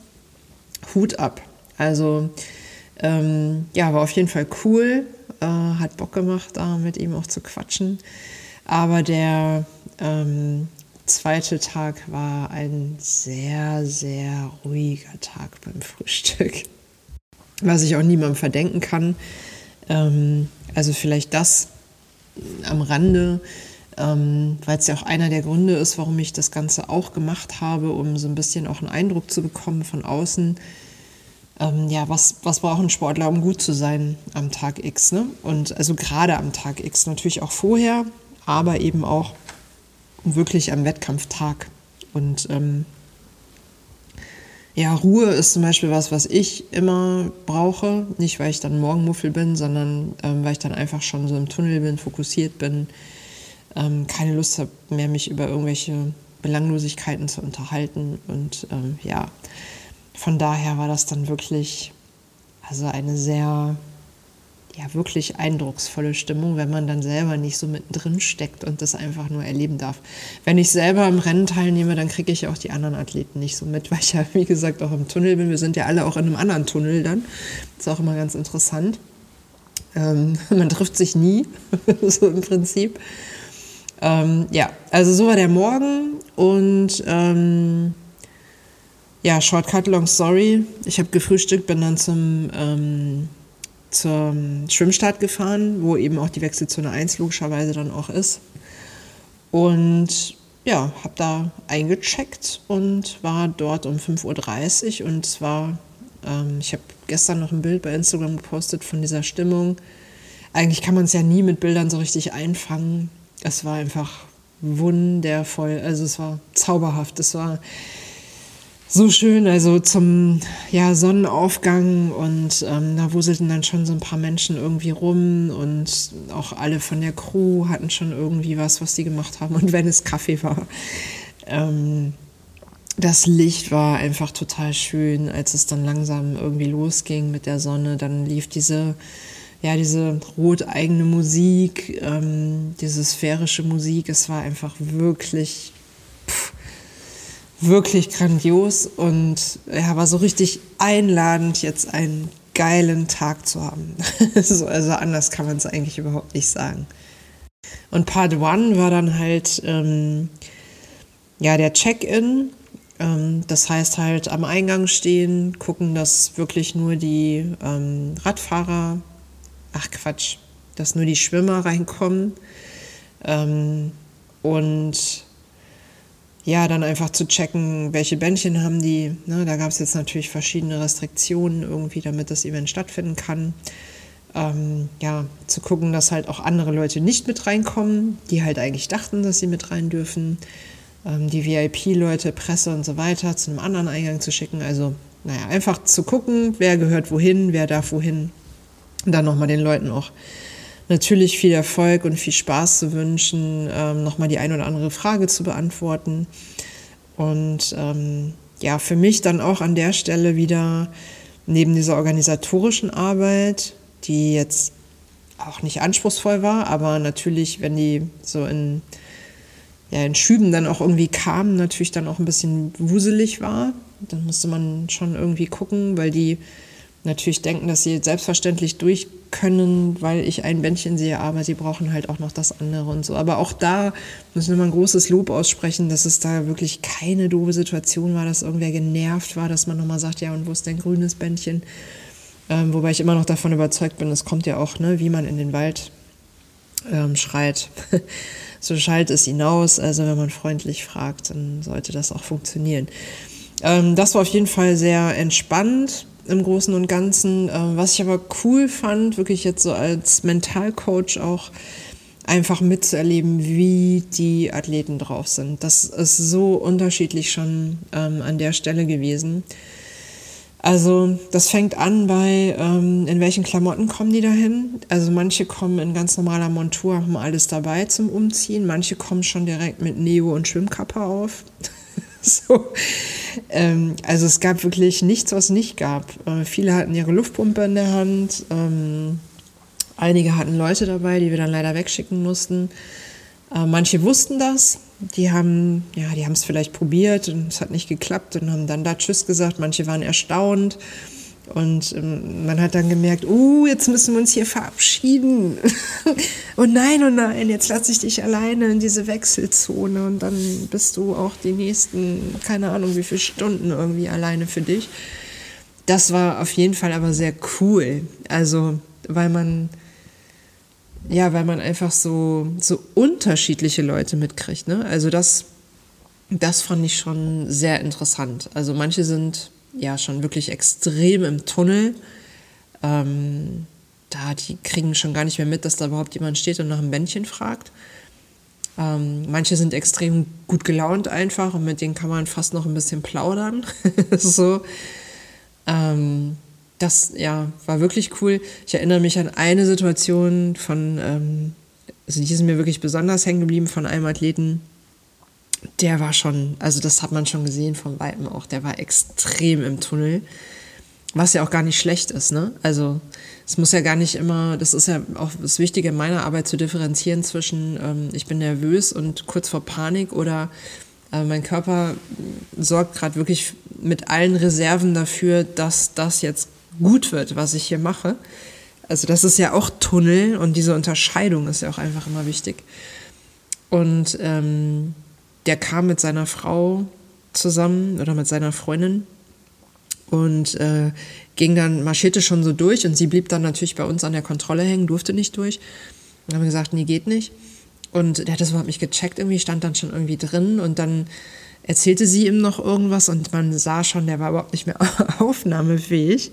Hut ab. Also ähm, ja, war auf jeden Fall cool. Äh, hat Bock gemacht, da mit ihm auch zu quatschen. Aber der ähm, zweite Tag war ein sehr, sehr ruhiger Tag beim Frühstück. Was ich auch niemandem verdenken kann. Ähm, also vielleicht das am Rande, ähm, weil es ja auch einer der Gründe ist, warum ich das Ganze auch gemacht habe, um so ein bisschen auch einen Eindruck zu bekommen von außen ähm, ja, was, was braucht ein Sportler, um gut zu sein am Tag X? Ne? Und also gerade am Tag X, natürlich auch vorher, aber eben auch wirklich am Wettkampftag. Und ähm, ja, Ruhe ist zum Beispiel was, was ich immer brauche. Nicht, weil ich dann Morgenmuffel bin, sondern ähm, weil ich dann einfach schon so im Tunnel bin, fokussiert bin, ähm, keine Lust habe mehr, mich über irgendwelche Belanglosigkeiten zu unterhalten. Und ähm, ja, von daher war das dann wirklich also eine sehr, ja, wirklich eindrucksvolle Stimmung, wenn man dann selber nicht so mittendrin steckt und das einfach nur erleben darf. Wenn ich selber im Rennen teilnehme, dann kriege ich auch die anderen Athleten nicht so mit, weil ich ja, wie gesagt, auch im Tunnel bin. Wir sind ja alle auch in einem anderen Tunnel dann. Das ist auch immer ganz interessant. Ähm, man trifft sich nie, so im Prinzip. Ähm, ja, also so war der Morgen und ähm, ja, Shortcut, long story. Ich habe gefrühstückt, bin dann zum, ähm, zum Schwimmstart gefahren, wo eben auch die Wechselzone 1 logischerweise dann auch ist. Und ja, habe da eingecheckt und war dort um 5.30 Uhr und zwar, ähm, ich habe gestern noch ein Bild bei Instagram gepostet von dieser Stimmung. Eigentlich kann man es ja nie mit Bildern so richtig einfangen. Es war einfach wundervoll, also es war zauberhaft. Es war so schön, also zum ja, Sonnenaufgang und ähm, da wuselten dann schon so ein paar Menschen irgendwie rum und auch alle von der Crew hatten schon irgendwie was, was sie gemacht haben und wenn es Kaffee war. Ähm, das Licht war einfach total schön, als es dann langsam irgendwie losging mit der Sonne. Dann lief diese, ja, diese roteigene Musik, ähm, diese sphärische Musik. Es war einfach wirklich wirklich grandios und ja, war so richtig einladend, jetzt einen geilen Tag zu haben. so, also anders kann man es eigentlich überhaupt nicht sagen. Und Part 1 war dann halt ähm, ja der Check-in. Ähm, das heißt halt am Eingang stehen, gucken, dass wirklich nur die ähm, Radfahrer, ach Quatsch, dass nur die Schwimmer reinkommen. Ähm, und ja, dann einfach zu checken, welche Bändchen haben die. Ne, da gab es jetzt natürlich verschiedene Restriktionen irgendwie, damit das Event stattfinden kann. Ähm, ja, zu gucken, dass halt auch andere Leute nicht mit reinkommen, die halt eigentlich dachten, dass sie mit rein dürfen. Ähm, die VIP-Leute, Presse und so weiter zu einem anderen Eingang zu schicken. Also naja, einfach zu gucken, wer gehört wohin, wer darf wohin. Und dann nochmal den Leuten auch natürlich viel Erfolg und viel Spaß zu wünschen, ähm, nochmal die ein oder andere Frage zu beantworten. Und ähm, ja, für mich dann auch an der Stelle wieder neben dieser organisatorischen Arbeit, die jetzt auch nicht anspruchsvoll war, aber natürlich, wenn die so in, ja, in Schüben dann auch irgendwie kamen, natürlich dann auch ein bisschen wuselig war. Dann musste man schon irgendwie gucken, weil die natürlich denken, dass sie selbstverständlich durch können, weil ich ein Bändchen sehe, aber sie brauchen halt auch noch das andere und so. Aber auch da müssen wir mal ein großes Lob aussprechen, dass es da wirklich keine doofe Situation war, dass irgendwer genervt war, dass man nochmal sagt, ja, und wo ist dein grünes Bändchen? Ähm, wobei ich immer noch davon überzeugt bin, es kommt ja auch, ne, wie man in den Wald ähm, schreit. so schallt es hinaus. Also wenn man freundlich fragt, dann sollte das auch funktionieren. Ähm, das war auf jeden Fall sehr entspannt im Großen und Ganzen. Ähm, was ich aber cool fand, wirklich jetzt so als Mentalcoach auch einfach mitzuerleben, wie die Athleten drauf sind. Das ist so unterschiedlich schon ähm, an der Stelle gewesen. Also das fängt an bei, ähm, in welchen Klamotten kommen die dahin. Also manche kommen in ganz normaler Montur, haben alles dabei zum Umziehen. Manche kommen schon direkt mit Neo und Schwimmkappe auf. so. Ähm, also es gab wirklich nichts, was nicht gab. Äh, viele hatten ihre Luftpumpe in der Hand. Ähm, einige hatten Leute dabei, die wir dann leider wegschicken mussten. Äh, manche wussten das. Die haben, ja, die haben es vielleicht probiert und es hat nicht geklappt und haben dann da Tschüss gesagt. Manche waren erstaunt. Und ähm, man hat dann gemerkt, oh, jetzt müssen wir uns hier verabschieden. oh nein, oh nein, jetzt lasse ich dich alleine in diese Wechselzone und dann bist du auch die nächsten, keine Ahnung, wie viele Stunden irgendwie alleine für dich. Das war auf jeden Fall aber sehr cool. Also, weil man, ja, weil man einfach so, so unterschiedliche Leute mitkriegt. Ne? Also das, das fand ich schon sehr interessant. Also manche sind ja schon wirklich extrem im Tunnel. Ähm, da, die kriegen schon gar nicht mehr mit, dass da überhaupt jemand steht und nach einem Bändchen fragt. Ähm, manche sind extrem gut gelaunt einfach und mit denen kann man fast noch ein bisschen plaudern. so. Ähm, das ja, war wirklich cool. Ich erinnere mich an eine Situation von, ähm, also die ist mir wirklich besonders hängen geblieben von einem Athleten, der war schon, also das hat man schon gesehen vom Weitem auch, der war extrem im Tunnel. Was ja auch gar nicht schlecht ist, ne? Also es muss ja gar nicht immer, das ist ja auch das Wichtige in meiner Arbeit zu differenzieren zwischen ähm, ich bin nervös und kurz vor Panik oder äh, mein Körper sorgt gerade wirklich mit allen Reserven dafür, dass das jetzt gut wird, was ich hier mache. Also das ist ja auch Tunnel und diese Unterscheidung ist ja auch einfach immer wichtig. Und ähm, der kam mit seiner Frau zusammen oder mit seiner Freundin und äh, ging dann, marschierte schon so durch und sie blieb dann natürlich bei uns an der Kontrolle hängen, durfte nicht durch. Und haben wir gesagt, nee, geht nicht. Und der hat das überhaupt nicht gecheckt, irgendwie stand dann schon irgendwie drin und dann erzählte sie ihm noch irgendwas und man sah schon, der war überhaupt nicht mehr aufnahmefähig.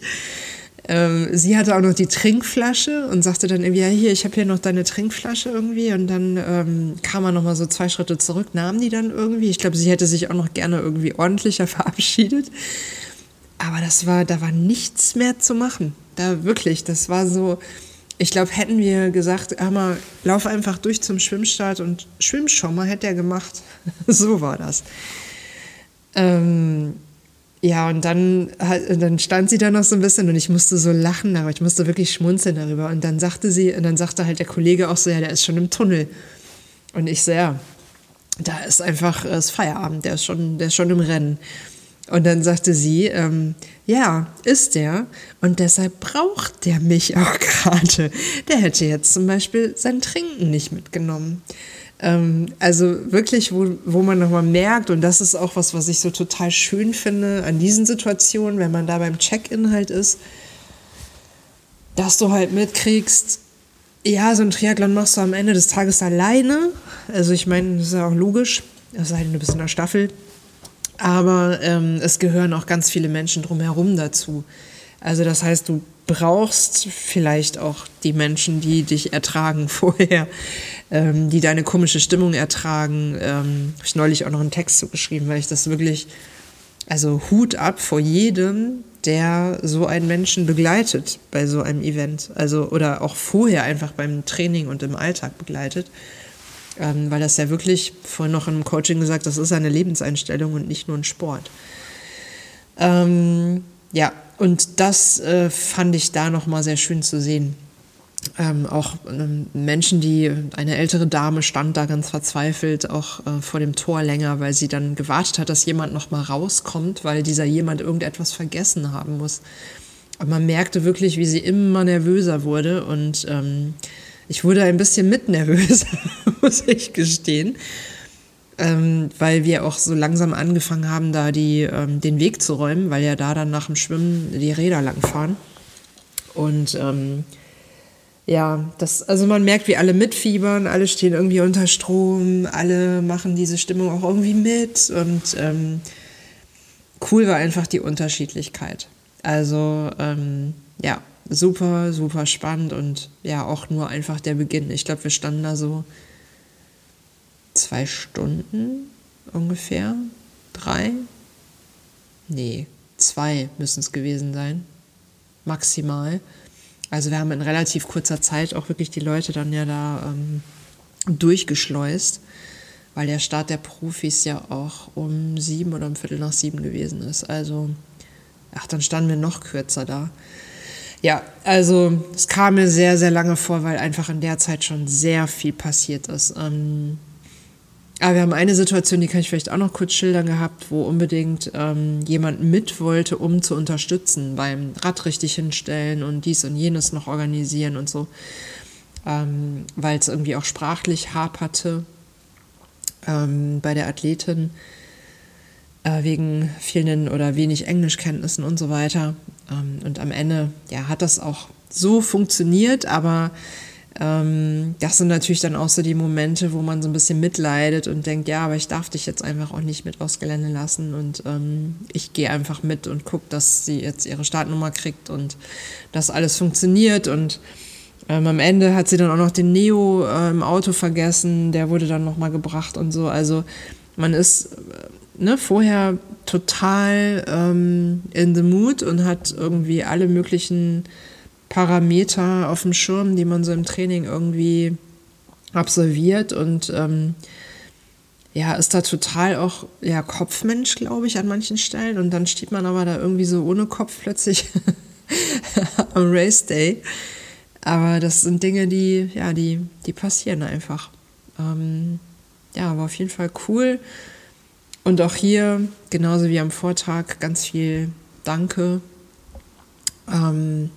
Ähm, sie hatte auch noch die Trinkflasche und sagte dann irgendwie, ja hier, ich habe hier noch deine Trinkflasche irgendwie. Und dann ähm, kam er nochmal so zwei Schritte zurück, nahm die dann irgendwie. Ich glaube, sie hätte sich auch noch gerne irgendwie ordentlicher verabschiedet. Aber das war, da war nichts mehr zu machen. Da wirklich, das war so, ich glaube, hätten wir gesagt, hör mal, lauf einfach durch zum Schwimmstart und schwimm schon mal, hätte er gemacht. so war das. Ähm, ja, und dann, dann stand sie da noch so ein bisschen und ich musste so lachen, aber ich musste wirklich schmunzeln darüber. Und dann sagte sie, und dann sagte halt der Kollege auch so, ja, der ist schon im Tunnel. Und ich so, ja, da ist einfach ist Feierabend, der ist schon, der ist schon im Rennen. Und dann sagte sie, ähm, ja, ist der. Und deshalb braucht der mich auch gerade. Der hätte jetzt zum Beispiel sein Trinken nicht mitgenommen. Ähm, also wirklich, wo, wo man nochmal merkt, und das ist auch was, was ich so total schön finde an diesen Situationen, wenn man da beim Check-in halt ist, dass du halt mitkriegst, ja, so ein Triathlon machst du am Ende des Tages alleine. Also ich meine, das ist ja auch logisch, es sei denn, du bist in der Staffel. Aber ähm, es gehören auch ganz viele Menschen drumherum dazu. Also das heißt, du brauchst vielleicht auch die Menschen, die dich ertragen vorher, ähm, die deine komische Stimmung ertragen. Ähm, Habe ich neulich auch noch einen Text zugeschrieben, weil ich das wirklich Also Hut ab vor jedem, der so einen Menschen begleitet bei so einem Event. Also oder auch vorher einfach beim Training und im Alltag begleitet. Ähm, weil das ja wirklich, vorhin noch im Coaching gesagt, das ist eine Lebenseinstellung und nicht nur ein Sport. Ähm, ja, und das äh, fand ich da nochmal sehr schön zu sehen. Ähm, auch ähm, Menschen, die, eine ältere Dame stand da ganz verzweifelt auch äh, vor dem Tor länger, weil sie dann gewartet hat, dass jemand nochmal rauskommt, weil dieser jemand irgendetwas vergessen haben muss. Und man merkte wirklich, wie sie immer nervöser wurde und ähm, ich wurde ein bisschen mit nervös, muss ich gestehen ähm, weil wir auch so langsam angefangen haben, da die, ähm, den Weg zu räumen, weil ja da dann nach dem Schwimmen die Räder langfahren. Und ähm, ja, das, also man merkt, wie alle mitfiebern, alle stehen irgendwie unter Strom, alle machen diese Stimmung auch irgendwie mit. Und ähm, cool war einfach die Unterschiedlichkeit. Also ähm, ja, super, super spannend und ja, auch nur einfach der Beginn. Ich glaube, wir standen da so zwei Stunden ungefähr. Drei? Nee, zwei müssen es gewesen sein. Maximal. Also wir haben in relativ kurzer Zeit auch wirklich die Leute dann ja da ähm, durchgeschleust, weil der Start der Profis ja auch um sieben oder um Viertel nach sieben gewesen ist. Also, ach, dann standen wir noch kürzer da. Ja, also es kam mir sehr, sehr lange vor, weil einfach in der Zeit schon sehr viel passiert ist. Ähm, aber wir haben eine Situation, die kann ich vielleicht auch noch kurz schildern gehabt, wo unbedingt ähm, jemand mit wollte, um zu unterstützen beim Rad richtig hinstellen und dies und jenes noch organisieren und so, ähm, weil es irgendwie auch sprachlich haperte ähm, bei der Athletin äh, wegen fehlenden oder wenig Englischkenntnissen und so weiter. Ähm, und am Ende ja, hat das auch so funktioniert, aber ähm, das sind natürlich dann auch so die Momente, wo man so ein bisschen mitleidet und denkt, ja, aber ich darf dich jetzt einfach auch nicht mit aufs Gelände lassen und ähm, ich gehe einfach mit und gucke, dass sie jetzt ihre Startnummer kriegt und dass alles funktioniert und ähm, am Ende hat sie dann auch noch den Neo äh, im Auto vergessen, der wurde dann nochmal gebracht und so. Also man ist äh, ne, vorher total ähm, in the mood und hat irgendwie alle möglichen Parameter auf dem Schirm, die man so im Training irgendwie absolviert und ähm, ja, ist da total auch ja, Kopfmensch, glaube ich, an manchen Stellen. Und dann steht man aber da irgendwie so ohne Kopf plötzlich am Race Day. Aber das sind Dinge, die, ja, die, die passieren einfach. Ähm, ja, war auf jeden Fall cool. Und auch hier, genauso wie am Vortag, ganz viel Danke. Ähm,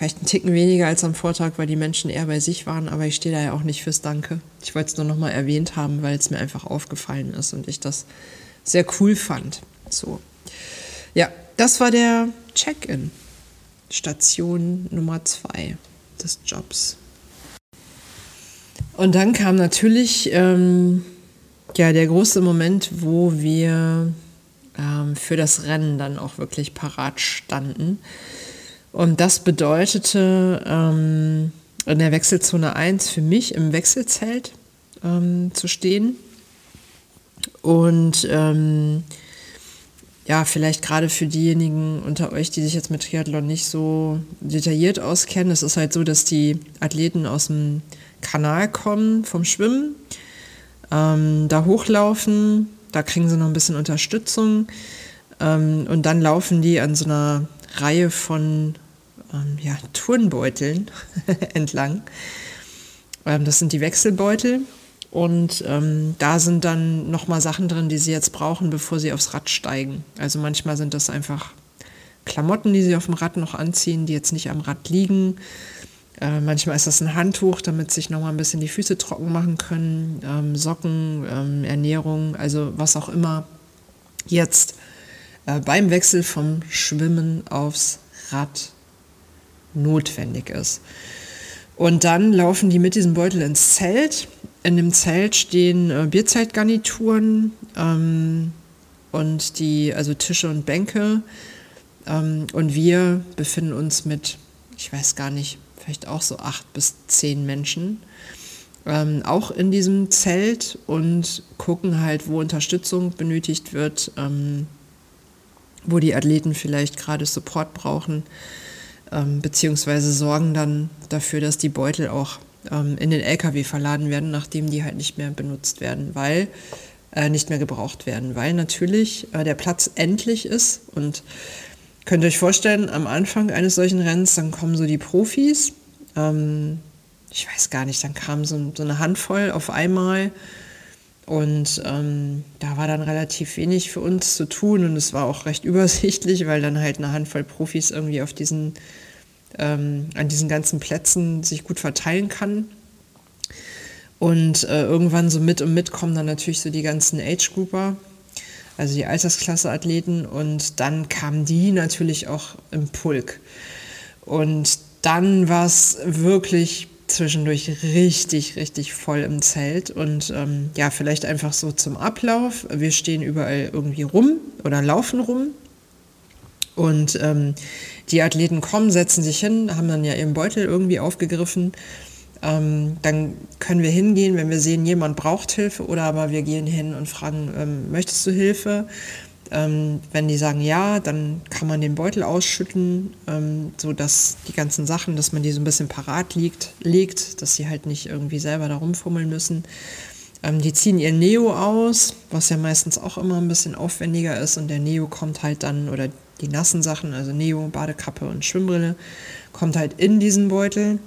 Vielleicht einen Ticken weniger als am Vortag, weil die Menschen eher bei sich waren, aber ich stehe da ja auch nicht fürs Danke. Ich wollte es nur nochmal erwähnt haben, weil es mir einfach aufgefallen ist und ich das sehr cool fand. So. Ja, das war der Check-in. Station Nummer zwei des Jobs. Und dann kam natürlich ähm, ja, der große Moment, wo wir ähm, für das Rennen dann auch wirklich parat standen. Und das bedeutete ähm, in der Wechselzone 1 für mich im Wechselzelt ähm, zu stehen. Und ähm, ja, vielleicht gerade für diejenigen unter euch, die sich jetzt mit Triathlon nicht so detailliert auskennen, es ist halt so, dass die Athleten aus dem Kanal kommen vom Schwimmen, ähm, da hochlaufen, da kriegen sie noch ein bisschen Unterstützung ähm, und dann laufen die an so einer Reihe von ähm, ja, Turnbeuteln entlang. Ähm, das sind die Wechselbeutel. Und ähm, da sind dann nochmal Sachen drin, die sie jetzt brauchen, bevor sie aufs Rad steigen. Also manchmal sind das einfach Klamotten, die sie auf dem Rad noch anziehen, die jetzt nicht am Rad liegen. Äh, manchmal ist das ein Handtuch, damit sich nochmal ein bisschen die Füße trocken machen können. Ähm, Socken, ähm, Ernährung, also was auch immer jetzt äh, beim Wechsel vom Schwimmen aufs Rad notwendig ist. Und dann laufen die mit diesem Beutel ins Zelt. In dem Zelt stehen äh, Bierzeltgarnituren ähm, und die, also Tische und Bänke. Ähm, und wir befinden uns mit, ich weiß gar nicht, vielleicht auch so acht bis zehn Menschen ähm, auch in diesem Zelt und gucken halt, wo Unterstützung benötigt wird. Ähm, wo die Athleten vielleicht gerade Support brauchen, ähm, beziehungsweise sorgen dann dafür, dass die Beutel auch ähm, in den LKW verladen werden, nachdem die halt nicht mehr benutzt werden, weil äh, nicht mehr gebraucht werden, weil natürlich äh, der Platz endlich ist. Und könnt ihr euch vorstellen, am Anfang eines solchen Rennens, dann kommen so die Profis, ähm, ich weiß gar nicht, dann kam so, so eine Handvoll auf einmal und ähm, da war dann relativ wenig für uns zu tun und es war auch recht übersichtlich, weil dann halt eine Handvoll Profis irgendwie auf diesen, ähm, an diesen ganzen Plätzen sich gut verteilen kann. Und äh, irgendwann so mit und mit kommen dann natürlich so die ganzen Age-Grouper, also die Altersklasse-Athleten und dann kamen die natürlich auch im Pulk. Und dann war es wirklich zwischendurch richtig, richtig voll im Zelt. Und ähm, ja, vielleicht einfach so zum Ablauf. Wir stehen überall irgendwie rum oder laufen rum. Und ähm, die Athleten kommen, setzen sich hin, haben dann ja ihren Beutel irgendwie aufgegriffen. Ähm, dann können wir hingehen, wenn wir sehen, jemand braucht Hilfe oder aber wir gehen hin und fragen, ähm, möchtest du Hilfe? Ähm, wenn die sagen ja, dann kann man den Beutel ausschütten, ähm, so dass die ganzen Sachen, dass man die so ein bisschen parat liegt, legt, dass sie halt nicht irgendwie selber da rumfummeln müssen. Ähm, die ziehen ihr Neo aus, was ja meistens auch immer ein bisschen aufwendiger ist und der Neo kommt halt dann, oder die nassen Sachen, also Neo, Badekappe und Schwimmbrille, kommt halt in diesen Beutel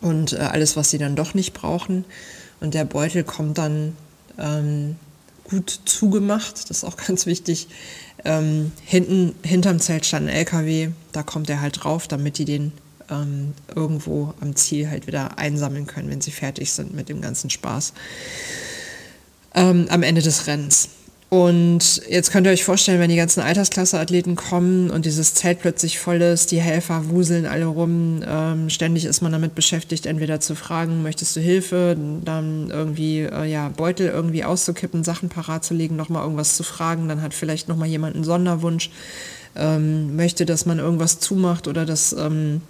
und äh, alles, was sie dann doch nicht brauchen. Und der Beutel kommt dann ähm, gut zugemacht, das ist auch ganz wichtig. Ähm, hinten, hinterm Zelt stand ein LKW, da kommt er halt drauf, damit die den ähm, irgendwo am Ziel halt wieder einsammeln können, wenn sie fertig sind mit dem ganzen Spaß. Ähm, am Ende des Rennens. Und jetzt könnt ihr euch vorstellen, wenn die ganzen Altersklasse-Athleten kommen und dieses Zelt plötzlich voll ist, die Helfer wuseln alle rum, ähm, ständig ist man damit beschäftigt, entweder zu fragen, möchtest du Hilfe, dann irgendwie äh, ja, Beutel irgendwie auszukippen, Sachen parat zu legen, nochmal irgendwas zu fragen, dann hat vielleicht nochmal jemand einen Sonderwunsch, ähm, möchte, dass man irgendwas zumacht oder dass... Ähm,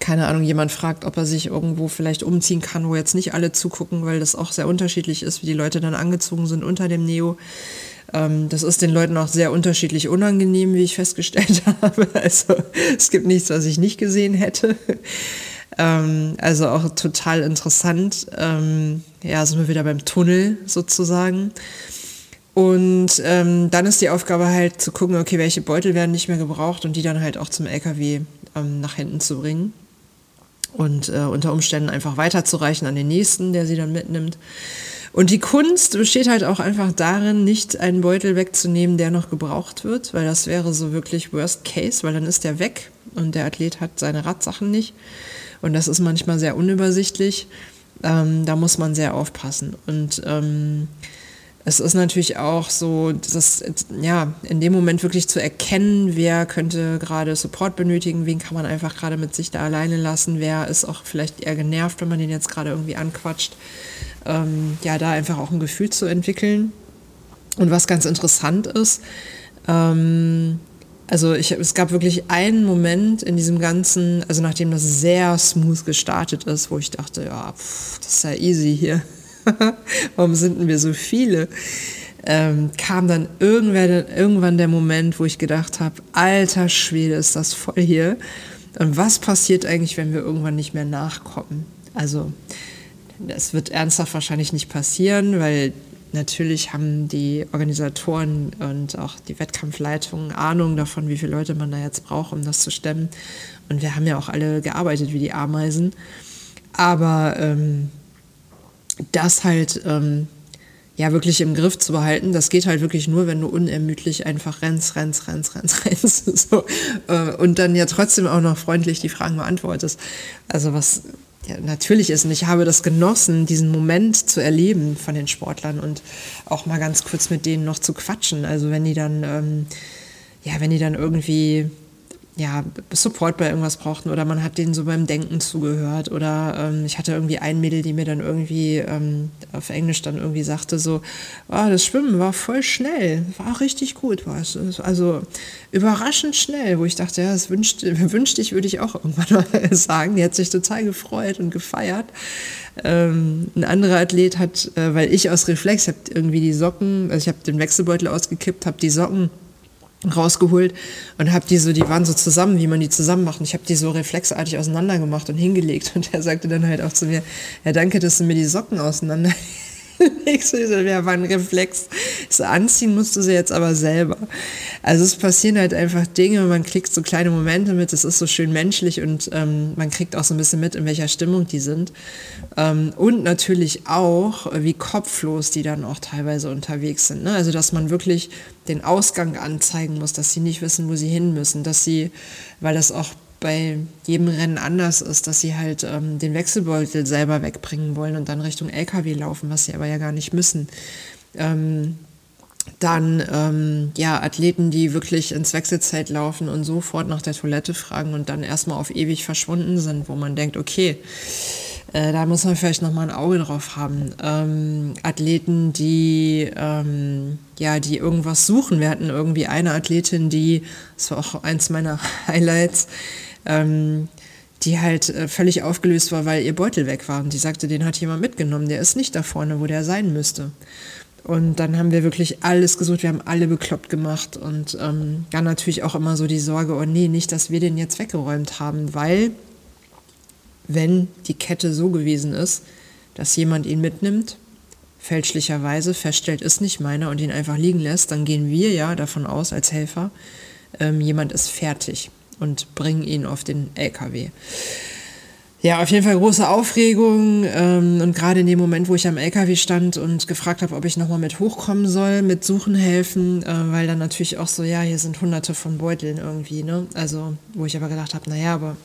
keine Ahnung, jemand fragt, ob er sich irgendwo vielleicht umziehen kann, wo jetzt nicht alle zugucken, weil das auch sehr unterschiedlich ist, wie die Leute dann angezogen sind unter dem Neo. Ähm, das ist den Leuten auch sehr unterschiedlich unangenehm, wie ich festgestellt habe. Also es gibt nichts, was ich nicht gesehen hätte. Ähm, also auch total interessant. Ähm, ja, sind wir wieder beim Tunnel sozusagen. Und ähm, dann ist die Aufgabe halt zu gucken, okay, welche Beutel werden nicht mehr gebraucht und die dann halt auch zum LKW ähm, nach hinten zu bringen und äh, unter Umständen einfach weiterzureichen an den nächsten, der sie dann mitnimmt. Und die Kunst besteht halt auch einfach darin, nicht einen Beutel wegzunehmen, der noch gebraucht wird, weil das wäre so wirklich Worst Case, weil dann ist der weg und der Athlet hat seine Radsachen nicht. Und das ist manchmal sehr unübersichtlich. Ähm, da muss man sehr aufpassen. Und ähm, es ist natürlich auch so, das, ja, in dem Moment wirklich zu erkennen, wer könnte gerade Support benötigen, wen kann man einfach gerade mit sich da alleine lassen, wer ist auch vielleicht eher genervt, wenn man den jetzt gerade irgendwie anquatscht. Ähm, ja, da einfach auch ein Gefühl zu entwickeln. Und was ganz interessant ist, ähm, also ich, es gab wirklich einen Moment in diesem ganzen, also nachdem das sehr smooth gestartet ist, wo ich dachte, ja, pff, das ist ja easy hier. warum sind wir so viele? Ähm, kam dann irgendwann, der Moment, wo ich gedacht habe, alter Schwede, ist das voll hier. Und was passiert eigentlich, wenn wir irgendwann nicht mehr nachkommen? Also, es wird ernsthaft wahrscheinlich nicht passieren, weil natürlich haben die Organisatoren und auch die Wettkampfleitungen Ahnung davon, wie viele Leute man da jetzt braucht, um das zu stemmen. Und wir haben ja auch alle gearbeitet wie die Ameisen. Aber ähm, das halt ähm, ja wirklich im Griff zu behalten. Das geht halt wirklich nur, wenn du unermüdlich einfach rennst, rennst, rennst, rennst, rennst. So. Äh, und dann ja trotzdem auch noch freundlich die Fragen beantwortest. Also was ja, natürlich ist. Und ich habe das genossen, diesen Moment zu erleben von den Sportlern und auch mal ganz kurz mit denen noch zu quatschen. Also wenn die dann, ähm, ja, wenn die dann irgendwie ja, Support bei irgendwas brauchten oder man hat denen so beim Denken zugehört oder ähm, ich hatte irgendwie ein Mädel, die mir dann irgendwie ähm, auf Englisch dann irgendwie sagte so, oh, das Schwimmen war voll schnell, war richtig gut, war es. Also überraschend schnell, wo ich dachte, ja, das wünschte, wünschte ich, würde ich auch irgendwann mal sagen. Die hat sich total gefreut und gefeiert. Ähm, ein anderer Athlet hat, äh, weil ich aus Reflex habe irgendwie die Socken, also ich habe den Wechselbeutel ausgekippt, habe die Socken rausgeholt und habe die so, die waren so zusammen, wie man die zusammen macht. Und ich habe die so reflexartig auseinander gemacht und hingelegt. Und er sagte dann halt auch zu mir, ja danke, dass du mir die Socken auseinander ich so, ja, war ein Reflex. So anziehen musst du sie jetzt aber selber. Also es passieren halt einfach Dinge, man kriegt so kleine Momente mit, es ist so schön menschlich und ähm, man kriegt auch so ein bisschen mit, in welcher Stimmung die sind. Ähm, und natürlich auch, wie kopflos die dann auch teilweise unterwegs sind. Ne? Also dass man wirklich den Ausgang anzeigen muss, dass sie nicht wissen, wo sie hin müssen, dass sie, weil das auch bei jedem Rennen anders ist, dass sie halt ähm, den Wechselbeutel selber wegbringen wollen und dann Richtung LKW laufen, was sie aber ja gar nicht müssen. Ähm, dann ähm, ja Athleten, die wirklich ins Wechselzeit laufen und sofort nach der Toilette fragen und dann erstmal auf ewig verschwunden sind, wo man denkt, okay, äh, da muss man vielleicht noch mal ein Auge drauf haben. Ähm, Athleten, die ähm, ja, die irgendwas suchen. Wir hatten irgendwie eine Athletin, die, das war auch eins meiner Highlights, ähm, die halt äh, völlig aufgelöst war, weil ihr Beutel weg war. Und die sagte, den hat jemand mitgenommen, der ist nicht da vorne, wo der sein müsste. Und dann haben wir wirklich alles gesucht, wir haben alle bekloppt gemacht und ähm, dann natürlich auch immer so die Sorge, oh nee, nicht, dass wir den jetzt weggeräumt haben, weil wenn die Kette so gewesen ist, dass jemand ihn mitnimmt, fälschlicherweise feststellt, ist nicht meiner und ihn einfach liegen lässt, dann gehen wir ja davon aus als Helfer, ähm, jemand ist fertig und bringen ihn auf den LKW. Ja, auf jeden Fall große Aufregung ähm, und gerade in dem Moment, wo ich am LKW stand und gefragt habe, ob ich nochmal mit hochkommen soll, mit Suchen helfen, äh, weil dann natürlich auch so, ja, hier sind hunderte von Beuteln irgendwie, ne? Also, wo ich aber gedacht habe, naja, aber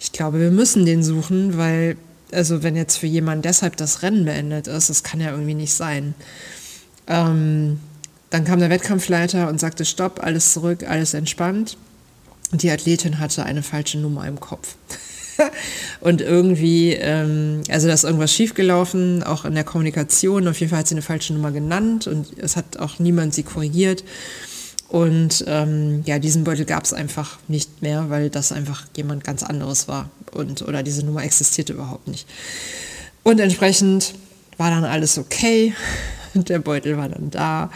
ich glaube, wir müssen den suchen, weil, also wenn jetzt für jemanden deshalb das Rennen beendet ist, das kann ja irgendwie nicht sein. Ähm, dann kam der Wettkampfleiter und sagte, stopp, alles zurück, alles entspannt. Die Athletin hatte eine falsche Nummer im Kopf. und irgendwie, ähm, also da ist irgendwas schiefgelaufen, auch in der Kommunikation. Auf jeden Fall hat sie eine falsche Nummer genannt und es hat auch niemand sie korrigiert. Und ähm, ja, diesen Beutel gab es einfach nicht mehr, weil das einfach jemand ganz anderes war. Und, oder diese Nummer existierte überhaupt nicht. Und entsprechend war dann alles okay. Der Beutel war dann da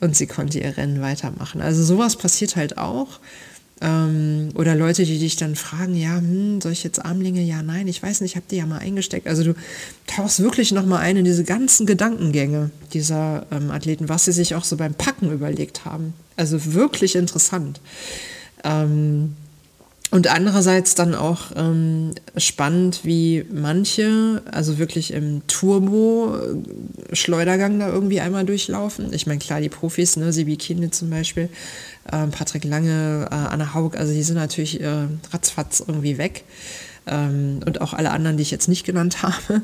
und sie konnte ihr Rennen weitermachen. Also sowas passiert halt auch. Ähm, oder Leute, die dich dann fragen, ja, hm, soll ich jetzt Armlinge? Ja, nein, ich weiß nicht, ich habe die ja mal eingesteckt. Also du tauchst wirklich nochmal ein in diese ganzen Gedankengänge dieser ähm, Athleten, was sie sich auch so beim Packen überlegt haben. Also wirklich interessant. Ähm, und andererseits dann auch ähm, spannend, wie manche, also wirklich im Turbo-Schleudergang da irgendwie einmal durchlaufen. Ich meine, klar, die Profis, ne, Sibi Kine zum Beispiel, äh, Patrick Lange, äh, Anna Haug, also die sind natürlich äh, ratzfatz irgendwie weg. Ähm, und auch alle anderen, die ich jetzt nicht genannt habe.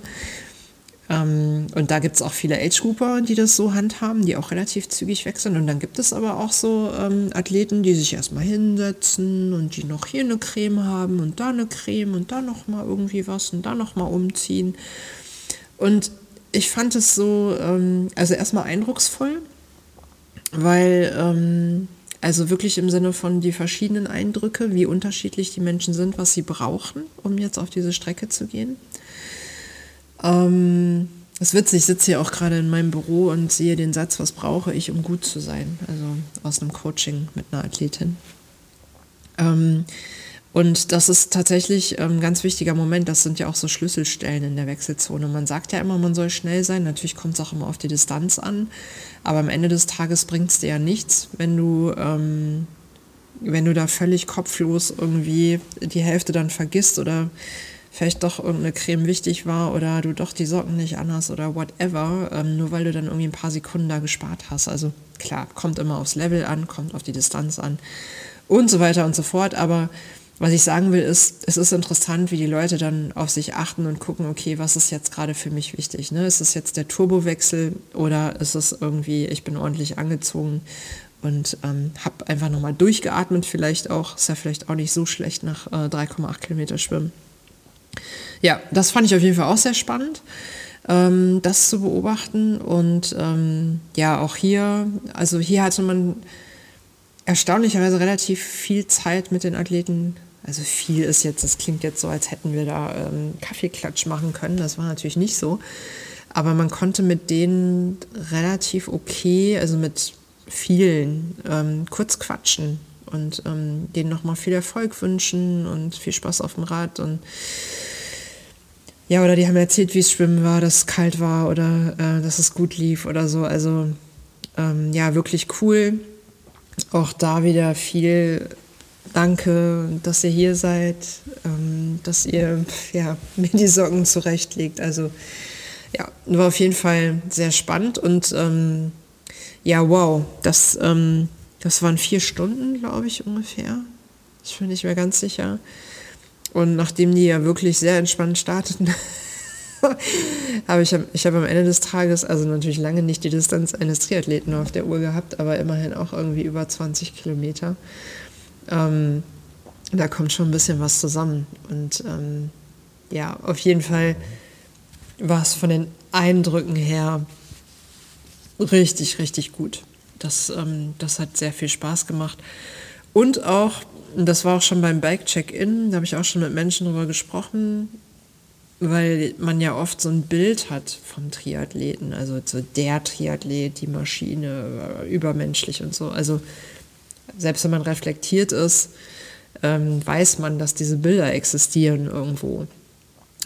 Ähm, und da gibt es auch viele Age-Grouper, die das so handhaben, die auch relativ zügig wechseln. Und dann gibt es aber auch so ähm, Athleten, die sich erstmal hinsetzen und die noch hier eine Creme haben und da eine Creme und da nochmal irgendwie was und da nochmal umziehen. Und ich fand es so, ähm, also erstmal eindrucksvoll, weil, ähm, also wirklich im Sinne von die verschiedenen Eindrücke, wie unterschiedlich die Menschen sind, was sie brauchen, um jetzt auf diese Strecke zu gehen. Ähm, es ist witzig, ich sitze hier auch gerade in meinem Büro und sehe den Satz, was brauche ich, um gut zu sein? Also aus einem Coaching mit einer Athletin. Ähm, und das ist tatsächlich ein ganz wichtiger Moment. Das sind ja auch so Schlüsselstellen in der Wechselzone. Man sagt ja immer, man soll schnell sein. Natürlich kommt es auch immer auf die Distanz an. Aber am Ende des Tages bringt es dir ja nichts, wenn du, ähm, wenn du da völlig kopflos irgendwie die Hälfte dann vergisst oder vielleicht doch irgendeine Creme wichtig war oder du doch die Socken nicht anhast oder whatever, ähm, nur weil du dann irgendwie ein paar Sekunden da gespart hast. Also klar, kommt immer aufs Level an, kommt auf die Distanz an und so weiter und so fort. Aber was ich sagen will, ist, es ist interessant, wie die Leute dann auf sich achten und gucken, okay, was ist jetzt gerade für mich wichtig? Ne? Ist es jetzt der Turbowechsel oder ist es irgendwie, ich bin ordentlich angezogen und ähm, habe einfach nochmal durchgeatmet, vielleicht auch, ist ja vielleicht auch nicht so schlecht nach äh, 3,8 Kilometer Schwimmen. Ja, das fand ich auf jeden Fall auch sehr spannend, ähm, das zu beobachten. Und ähm, ja, auch hier, also hier hatte man erstaunlicherweise relativ viel Zeit mit den Athleten. Also viel ist jetzt, das klingt jetzt so, als hätten wir da ähm, Kaffeeklatsch machen können. Das war natürlich nicht so. Aber man konnte mit denen relativ okay, also mit vielen ähm, kurz quatschen und ähm, denen nochmal viel Erfolg wünschen und viel Spaß auf dem Rad und ja, oder die haben erzählt, wie es schwimmen war, dass es kalt war oder äh, dass es gut lief oder so. Also ähm, ja, wirklich cool. Auch da wieder viel Danke, dass ihr hier seid, ähm, dass ihr ja, mir die Socken zurechtlegt. Also ja, war auf jeden Fall sehr spannend und ähm, ja, wow, das, ähm, das waren vier Stunden, glaube ich, ungefähr. Ich bin nicht mehr ganz sicher. Und nachdem die ja wirklich sehr entspannt starteten, habe ich, ich habe am Ende des Tages, also natürlich lange nicht die Distanz eines Triathleten auf der Uhr gehabt, aber immerhin auch irgendwie über 20 Kilometer. Ähm, da kommt schon ein bisschen was zusammen. Und ähm, ja, auf jeden Fall war es von den Eindrücken her richtig, richtig gut. Das, ähm, das hat sehr viel Spaß gemacht. Und auch, das war auch schon beim Bike-Check-In, da habe ich auch schon mit Menschen drüber gesprochen, weil man ja oft so ein Bild hat vom Triathleten, also so der Triathlet, die Maschine, übermenschlich und so. Also selbst wenn man reflektiert ist, ähm, weiß man, dass diese Bilder existieren irgendwo.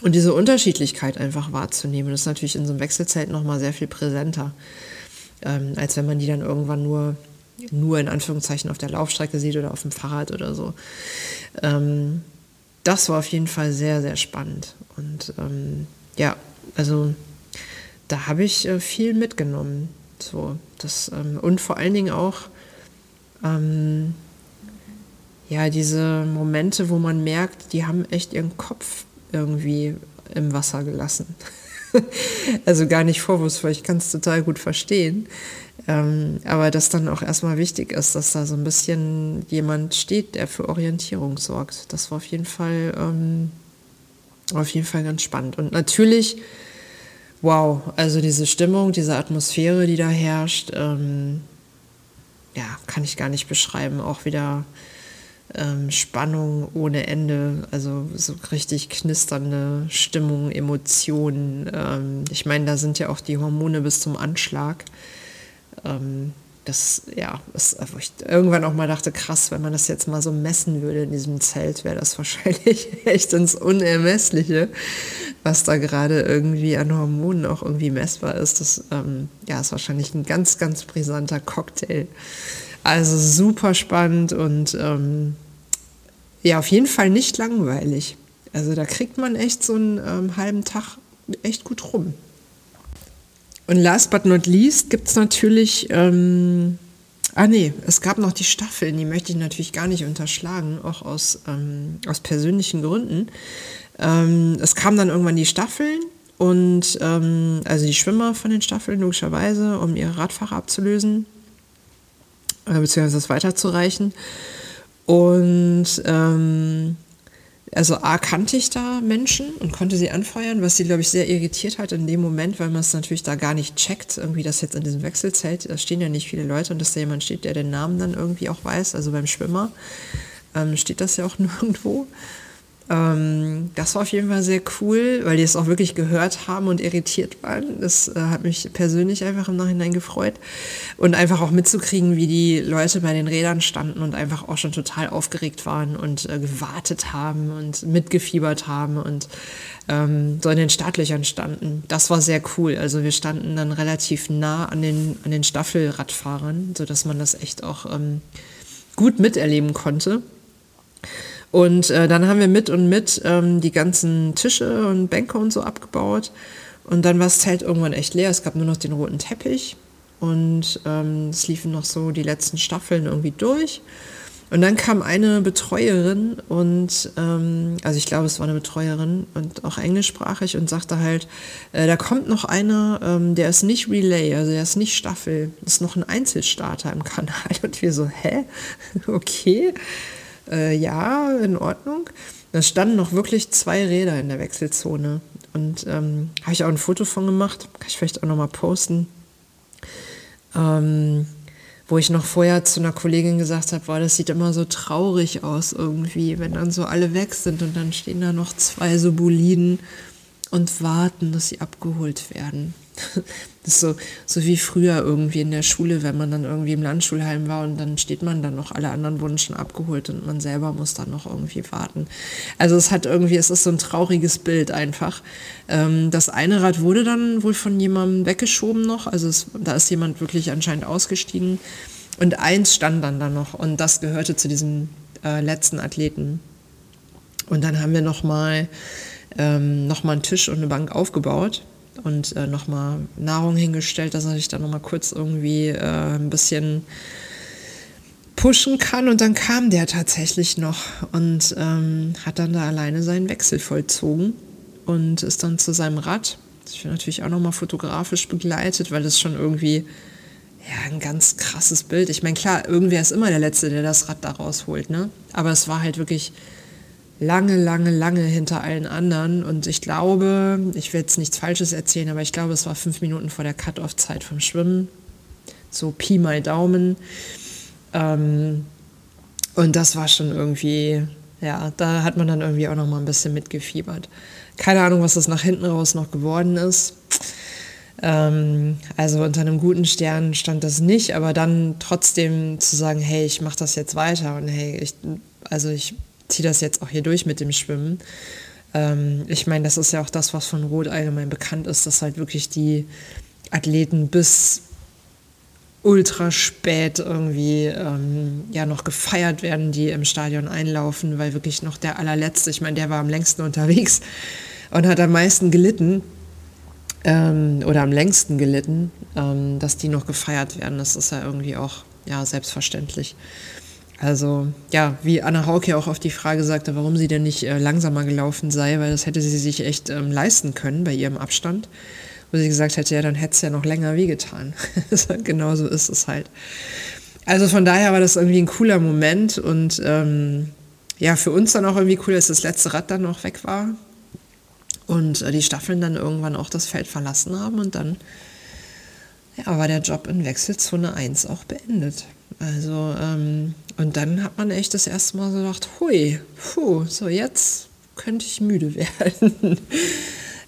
Und diese Unterschiedlichkeit einfach wahrzunehmen, ist natürlich in so einem Wechselzelt nochmal sehr viel präsenter, ähm, als wenn man die dann irgendwann nur, nur in Anführungszeichen auf der Laufstrecke sieht oder auf dem Fahrrad oder so. Ähm, das war auf jeden Fall sehr, sehr spannend. Und ähm, ja, also da habe ich äh, viel mitgenommen. So, das, ähm, und vor allen Dingen auch, ähm, ja, diese Momente, wo man merkt, die haben echt ihren Kopf irgendwie im Wasser gelassen. also gar nicht vorwurfsvoll, ich kann es total gut verstehen. Ähm, aber dass dann auch erstmal wichtig ist, dass da so ein bisschen jemand steht, der für Orientierung sorgt. Das war auf jeden Fall, ähm, auf jeden Fall ganz spannend. Und natürlich, wow, also diese Stimmung, diese Atmosphäre, die da herrscht, ähm, ja, kann ich gar nicht beschreiben. Auch wieder ähm, Spannung ohne Ende, also so richtig knisternde Stimmung, Emotionen. Ähm, ich meine, da sind ja auch die Hormone bis zum Anschlag. Ähm, das, ja, ist, wo ich irgendwann auch mal dachte, krass, wenn man das jetzt mal so messen würde in diesem Zelt, wäre das wahrscheinlich echt ins Unermessliche, was da gerade irgendwie an Hormonen auch irgendwie messbar ist. Das ähm, ja, ist wahrscheinlich ein ganz, ganz brisanter Cocktail. Also super spannend und ähm, ja, auf jeden Fall nicht langweilig. Also da kriegt man echt so einen ähm, halben Tag echt gut rum. Und last but not least gibt es natürlich, ähm, ah nee, es gab noch die Staffeln, die möchte ich natürlich gar nicht unterschlagen, auch aus, ähm, aus persönlichen Gründen. Ähm, es kamen dann irgendwann die Staffeln und ähm, also die Schwimmer von den Staffeln logischerweise, um ihre Radfahrer abzulösen, äh, beziehungsweise das weiterzureichen. Und ähm, also A kannte ich da Menschen und konnte sie anfeuern, was sie, glaube ich, sehr irritiert hat in dem Moment, weil man es natürlich da gar nicht checkt, irgendwie das jetzt in diesem Wechselzelt, da stehen ja nicht viele Leute und dass da jemand steht, der den Namen dann irgendwie auch weiß, also beim Schwimmer ähm, steht das ja auch nirgendwo. Ähm, das war auf jeden Fall sehr cool, weil die es auch wirklich gehört haben und irritiert waren. Das äh, hat mich persönlich einfach im Nachhinein gefreut. Und einfach auch mitzukriegen, wie die Leute bei den Rädern standen und einfach auch schon total aufgeregt waren und äh, gewartet haben und mitgefiebert haben und ähm, so in den Startlöchern standen. Das war sehr cool. Also wir standen dann relativ nah an den, an den Staffelradfahrern, sodass man das echt auch ähm, gut miterleben konnte. Und äh, dann haben wir mit und mit ähm, die ganzen Tische und Bänke und so abgebaut. Und dann war das Zelt irgendwann echt leer. Es gab nur noch den roten Teppich. Und ähm, es liefen noch so die letzten Staffeln irgendwie durch. Und dann kam eine Betreuerin und, ähm, also ich glaube, es war eine Betreuerin und auch englischsprachig und sagte halt, äh, da kommt noch einer, ähm, der ist nicht Relay, also der ist nicht Staffel, ist noch ein Einzelstarter im Kanal. Und wir so, hä? Okay äh, ja, in Ordnung. Da standen noch wirklich zwei Räder in der Wechselzone. Und ähm, habe ich auch ein Foto von gemacht, kann ich vielleicht auch nochmal posten. Ähm, wo ich noch vorher zu einer Kollegin gesagt habe, das sieht immer so traurig aus irgendwie, wenn dann so alle weg sind und dann stehen da noch zwei so Boliden und warten, dass sie abgeholt werden. Das ist so, so wie früher irgendwie in der Schule, wenn man dann irgendwie im Landschulheim war und dann steht man dann noch, alle anderen wurden schon abgeholt und man selber muss dann noch irgendwie warten. Also es hat irgendwie, es ist so ein trauriges Bild einfach. Ähm, das eine Rad wurde dann wohl von jemandem weggeschoben noch, also es, da ist jemand wirklich anscheinend ausgestiegen und eins stand dann da noch und das gehörte zu diesem äh, letzten Athleten. Und dann haben wir nochmal ähm, noch einen Tisch und eine Bank aufgebaut und äh, nochmal Nahrung hingestellt, dass er sich dann nochmal kurz irgendwie äh, ein bisschen pushen kann. Und dann kam der tatsächlich noch und ähm, hat dann da alleine seinen Wechsel vollzogen und ist dann zu seinem Rad. Ich bin natürlich auch nochmal fotografisch begleitet, weil das schon irgendwie ja, ein ganz krasses Bild. Ich meine, klar, irgendwer ist immer der Letzte, der das Rad da rausholt, ne? Aber es war halt wirklich lange, lange, lange hinter allen anderen. Und ich glaube, ich will jetzt nichts Falsches erzählen, aber ich glaube, es war fünf Minuten vor der Cut-Off-Zeit vom Schwimmen. So Pi mal Daumen. Ähm, und das war schon irgendwie, ja, da hat man dann irgendwie auch noch mal ein bisschen mitgefiebert. Keine Ahnung, was das nach hinten raus noch geworden ist. Ähm, also unter einem guten Stern stand das nicht, aber dann trotzdem zu sagen, hey, ich mache das jetzt weiter und hey, ich, also ich ziehe das jetzt auch hier durch mit dem Schwimmen. Ähm, ich meine, das ist ja auch das, was von Rot allgemein bekannt ist, dass halt wirklich die Athleten bis ultra spät irgendwie ähm, ja noch gefeiert werden, die im Stadion einlaufen, weil wirklich noch der allerletzte, ich meine, der war am längsten unterwegs und hat am meisten gelitten ähm, oder am längsten gelitten, ähm, dass die noch gefeiert werden. Das ist ja irgendwie auch ja selbstverständlich. Also ja, wie Anna Hauke auch auf die Frage sagte, warum sie denn nicht äh, langsamer gelaufen sei, weil das hätte sie sich echt ähm, leisten können bei ihrem Abstand. Wo sie gesagt hätte, ja, dann hätte es ja noch länger wehgetan. Genauso ist es halt. Also von daher war das irgendwie ein cooler Moment und ähm, ja, für uns dann auch irgendwie cool, dass das letzte Rad dann noch weg war und äh, die Staffeln dann irgendwann auch das Feld verlassen haben und dann ja, war der Job in Wechselzone 1 auch beendet. Also, ähm, und dann hat man echt das erste Mal so gedacht, hui, puh, so jetzt könnte ich müde werden.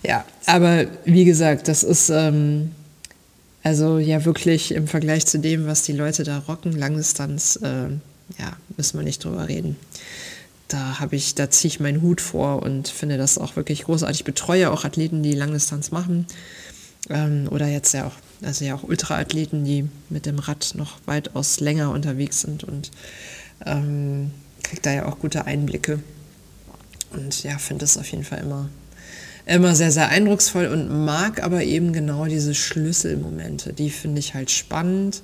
ja, aber wie gesagt, das ist ähm, also ja wirklich im Vergleich zu dem, was die Leute da rocken, Langdistanz, äh, ja, müssen wir nicht drüber reden. Da habe ich, da ziehe ich meinen Hut vor und finde das auch wirklich großartig. Ich betreue auch Athleten, die Langdistanz machen ähm, oder jetzt ja auch also ja auch Ultraathleten, die mit dem Rad noch weitaus länger unterwegs sind und ähm, kriegt da ja auch gute Einblicke. Und ja, finde es auf jeden Fall immer, immer sehr, sehr eindrucksvoll und mag aber eben genau diese Schlüsselmomente. Die finde ich halt spannend.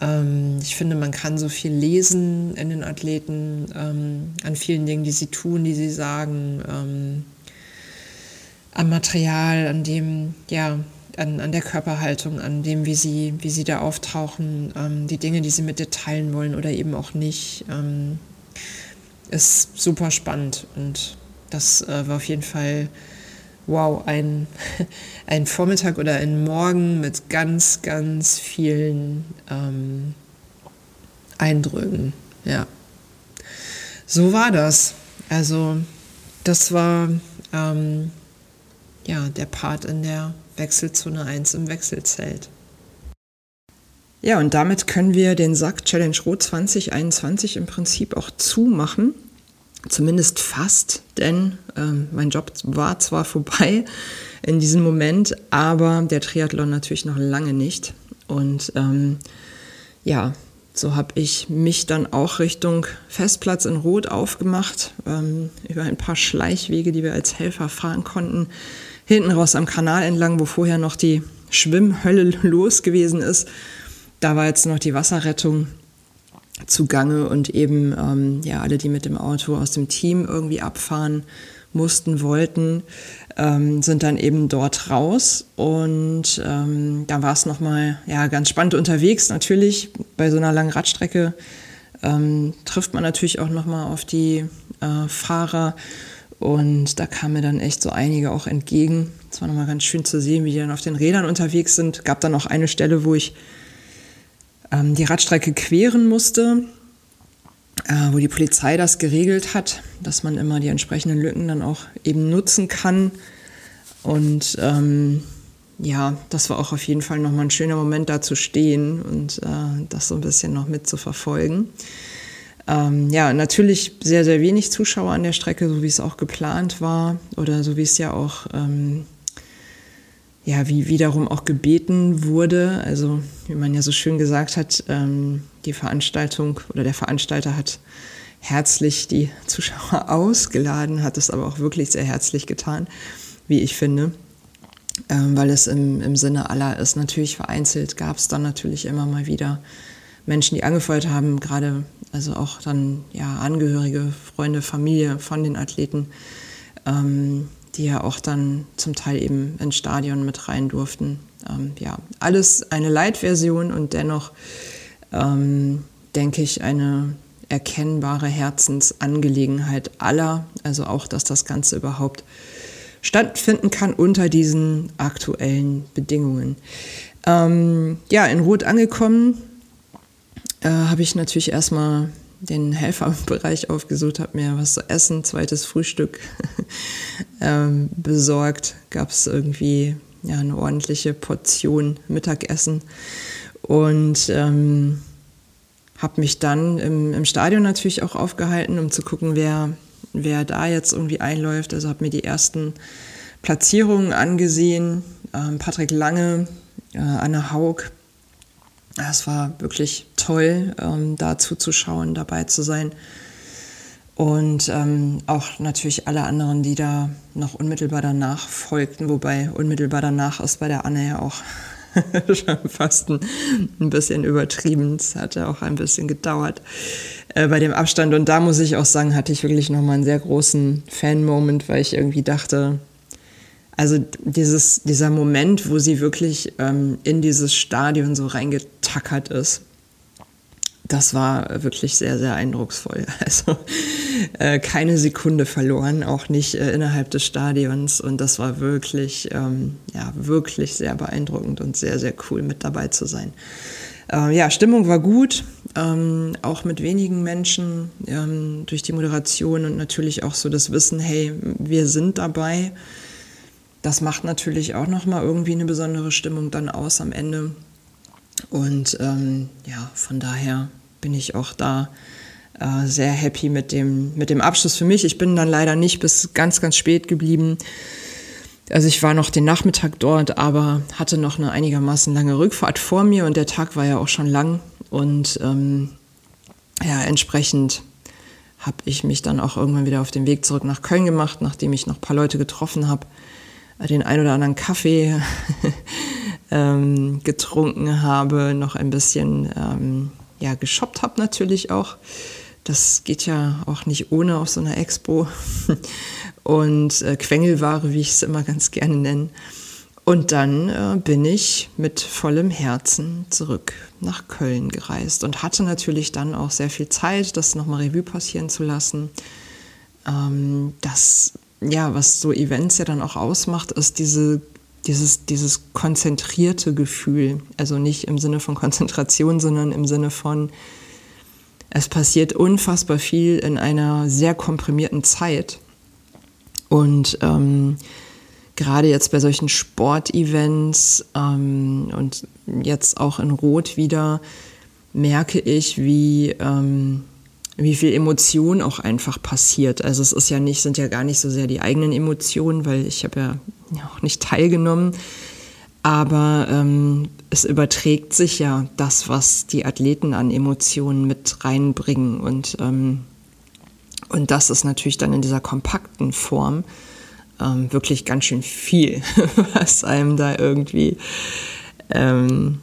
Ähm, ich finde, man kann so viel lesen in den Athleten, ähm, an vielen Dingen, die sie tun, die sie sagen, ähm, am Material, an dem, ja, an, an der Körperhaltung, an dem, wie sie, wie sie da auftauchen, ähm, die Dinge, die sie mit dir teilen wollen oder eben auch nicht, ähm, ist super spannend. Und das äh, war auf jeden Fall, wow, ein, ein Vormittag oder ein Morgen mit ganz, ganz vielen ähm, Eindrücken. Ja. So war das. Also, das war ähm, ja der Part in der Wechselzone 1 im Wechselzelt. Ja, und damit können wir den Sack Challenge Rot 2021 im Prinzip auch zumachen. Zumindest fast, denn ähm, mein Job war zwar vorbei in diesem Moment, aber der Triathlon natürlich noch lange nicht. Und ähm, ja, so habe ich mich dann auch Richtung Festplatz in Rot aufgemacht, ähm, über ein paar Schleichwege, die wir als Helfer fahren konnten, hinten raus am Kanal entlang, wo vorher noch die Schwimmhölle los gewesen ist. Da war jetzt noch die Wasserrettung zugange und eben ähm, ja alle, die mit dem Auto aus dem Team irgendwie abfahren mussten, wollten, ähm, sind dann eben dort raus und ähm, da war es nochmal ja, ganz spannend unterwegs. Natürlich bei so einer langen Radstrecke ähm, trifft man natürlich auch nochmal auf die äh, Fahrer und da kamen mir dann echt so einige auch entgegen. Es war nochmal ganz schön zu sehen, wie die dann auf den Rädern unterwegs sind. Gab dann auch eine Stelle, wo ich ähm, die Radstrecke queren musste, äh, wo die Polizei das geregelt hat, dass man immer die entsprechenden Lücken dann auch eben nutzen kann. Und ähm, ja, das war auch auf jeden Fall nochmal ein schöner Moment, da zu stehen und äh, das so ein bisschen noch mit zu verfolgen. Ähm, ja, natürlich sehr, sehr wenig Zuschauer an der Strecke, so wie es auch geplant war oder so wie es ja auch, ähm, ja, wie wiederum auch gebeten wurde. Also, wie man ja so schön gesagt hat, ähm, die Veranstaltung oder der Veranstalter hat herzlich die Zuschauer ausgeladen, hat es aber auch wirklich sehr herzlich getan, wie ich finde ähm, weil es im, im Sinne aller ist. Natürlich vereinzelt gab es dann natürlich immer mal wieder Menschen, die angefeuert haben, gerade also auch dann ja Angehörige, Freunde, Familie von den Athleten, ähm, die ja auch dann zum Teil eben ins Stadion mit rein durften. Ähm, ja, alles eine Light-Version und dennoch ähm, denke ich eine erkennbare Herzensangelegenheit aller, also auch, dass das Ganze überhaupt stattfinden kann unter diesen aktuellen Bedingungen. Ähm, ja, in Rot angekommen äh, habe ich natürlich erstmal den Helferbereich aufgesucht, habe mir was zu essen, zweites Frühstück ähm, besorgt. Gab es irgendwie ja, eine ordentliche Portion Mittagessen und ähm, habe mich dann im, im Stadion natürlich auch aufgehalten, um zu gucken, wer wer da jetzt irgendwie einläuft. Also habe mir die ersten Platzierungen angesehen. Ähm, Patrick Lange, äh, Anne Haug. Es war wirklich toll, ähm, da zuzuschauen, dabei zu sein. Und ähm, auch natürlich alle anderen, die da noch unmittelbar danach folgten, wobei unmittelbar danach ist bei der Anne ja auch schon fast ein, ein bisschen übertrieben. Es hat ja auch ein bisschen gedauert äh, bei dem Abstand. Und da muss ich auch sagen, hatte ich wirklich nochmal einen sehr großen Fan-Moment, weil ich irgendwie dachte, also dieses, dieser Moment, wo sie wirklich ähm, in dieses Stadion so reingetackert ist, das war wirklich sehr, sehr eindrucksvoll. Also äh, keine Sekunde verloren, auch nicht äh, innerhalb des Stadions. Und das war wirklich, ähm, ja, wirklich sehr beeindruckend und sehr, sehr cool mit dabei zu sein. Äh, ja, Stimmung war gut, ähm, auch mit wenigen Menschen ähm, durch die Moderation und natürlich auch so das Wissen, hey, wir sind dabei. Das macht natürlich auch nochmal irgendwie eine besondere Stimmung dann aus am Ende. Und ähm, ja, von daher bin ich auch da äh, sehr happy mit dem, mit dem Abschluss für mich. Ich bin dann leider nicht bis ganz, ganz spät geblieben. Also ich war noch den Nachmittag dort, aber hatte noch eine einigermaßen lange Rückfahrt vor mir und der Tag war ja auch schon lang. Und ähm, ja, entsprechend habe ich mich dann auch irgendwann wieder auf den Weg zurück nach Köln gemacht, nachdem ich noch ein paar Leute getroffen habe, den ein oder anderen Kaffee ähm, getrunken habe, noch ein bisschen ähm, ja, geshoppt habe natürlich auch. Das geht ja auch nicht ohne auf so einer Expo. und äh, Quengelware, wie ich es immer ganz gerne nenne. Und dann äh, bin ich mit vollem Herzen zurück nach Köln gereist und hatte natürlich dann auch sehr viel Zeit, das nochmal Revue passieren zu lassen. Ähm, das, ja, was so Events ja dann auch ausmacht, ist diese, dieses, dieses konzentrierte Gefühl. Also nicht im Sinne von Konzentration, sondern im Sinne von, es passiert unfassbar viel in einer sehr komprimierten Zeit. Und ähm, gerade jetzt bei solchen Sportevents ähm, und jetzt auch in Rot wieder merke ich, wie, ähm, wie viel Emotion auch einfach passiert. Also es ist ja nicht, sind ja gar nicht so sehr die eigenen Emotionen, weil ich habe ja auch nicht teilgenommen. Aber ähm, es überträgt sich ja das, was die Athleten an Emotionen mit reinbringen. Und ähm, und das ist natürlich dann in dieser kompakten Form ähm, wirklich ganz schön viel, was einem da irgendwie, ähm,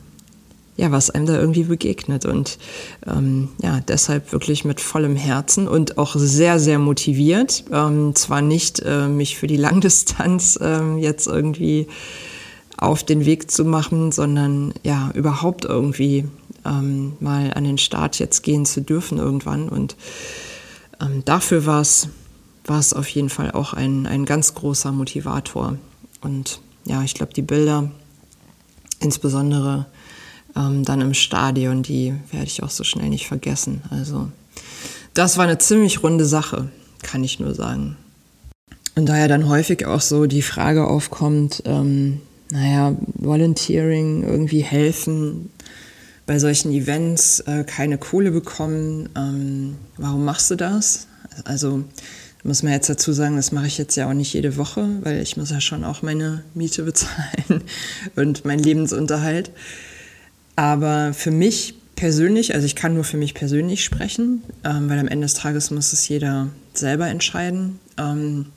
ja, was einem da irgendwie begegnet. Und ähm, ja, deshalb wirklich mit vollem Herzen und auch sehr, sehr motiviert. Ähm, zwar nicht äh, mich für die Langdistanz äh, jetzt irgendwie auf den Weg zu machen, sondern ja, überhaupt irgendwie ähm, mal an den Start jetzt gehen zu dürfen irgendwann und ähm, dafür war es auf jeden Fall auch ein, ein ganz großer Motivator. Und ja, ich glaube, die Bilder, insbesondere ähm, dann im Stadion, die werde ich auch so schnell nicht vergessen. Also das war eine ziemlich runde Sache, kann ich nur sagen. Und daher dann häufig auch so die Frage aufkommt, ähm, naja, Volunteering, irgendwie helfen, bei solchen Events äh, keine Kohle bekommen. Ähm, warum machst du das? Also muss man jetzt dazu sagen, das mache ich jetzt ja auch nicht jede Woche, weil ich muss ja schon auch meine Miete bezahlen und meinen Lebensunterhalt. Aber für mich persönlich, also ich kann nur für mich persönlich sprechen, ähm, weil am Ende des Tages muss es jeder selber entscheiden. Ähm,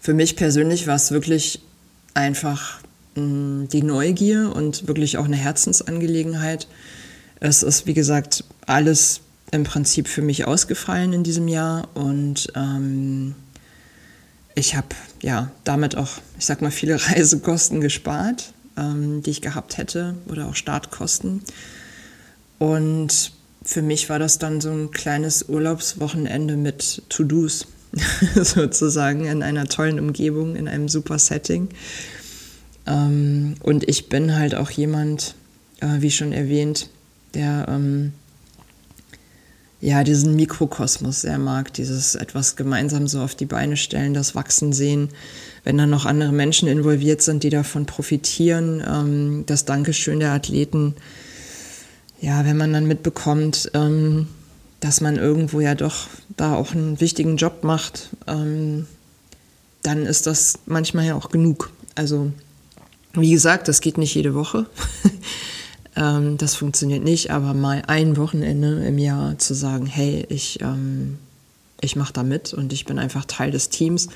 für mich persönlich war es wirklich einfach mh, die Neugier und wirklich auch eine Herzensangelegenheit. Es ist, wie gesagt, alles im Prinzip für mich ausgefallen in diesem Jahr und ähm, ich habe ja damit auch, ich sag mal, viele Reisekosten gespart, ähm, die ich gehabt hätte oder auch Startkosten. Und für mich war das dann so ein kleines Urlaubswochenende mit To-Dos sozusagen in einer tollen Umgebung, in einem super Setting. Ähm, und ich bin halt auch jemand, äh, wie schon erwähnt, der ähm, ja, diesen Mikrokosmos sehr mag, dieses etwas gemeinsam so auf die Beine stellen, das Wachsen sehen, wenn dann noch andere Menschen involviert sind, die davon profitieren, ähm, das Dankeschön der Athleten, ja, wenn man dann mitbekommt, ähm, dass man irgendwo ja doch da auch einen wichtigen Job macht, ähm, dann ist das manchmal ja auch genug. Also, wie gesagt, das geht nicht jede Woche. Ähm, das funktioniert nicht, aber mal ein Wochenende im Jahr zu sagen, hey, ich, ähm, ich mache da mit und ich bin einfach Teil des Teams,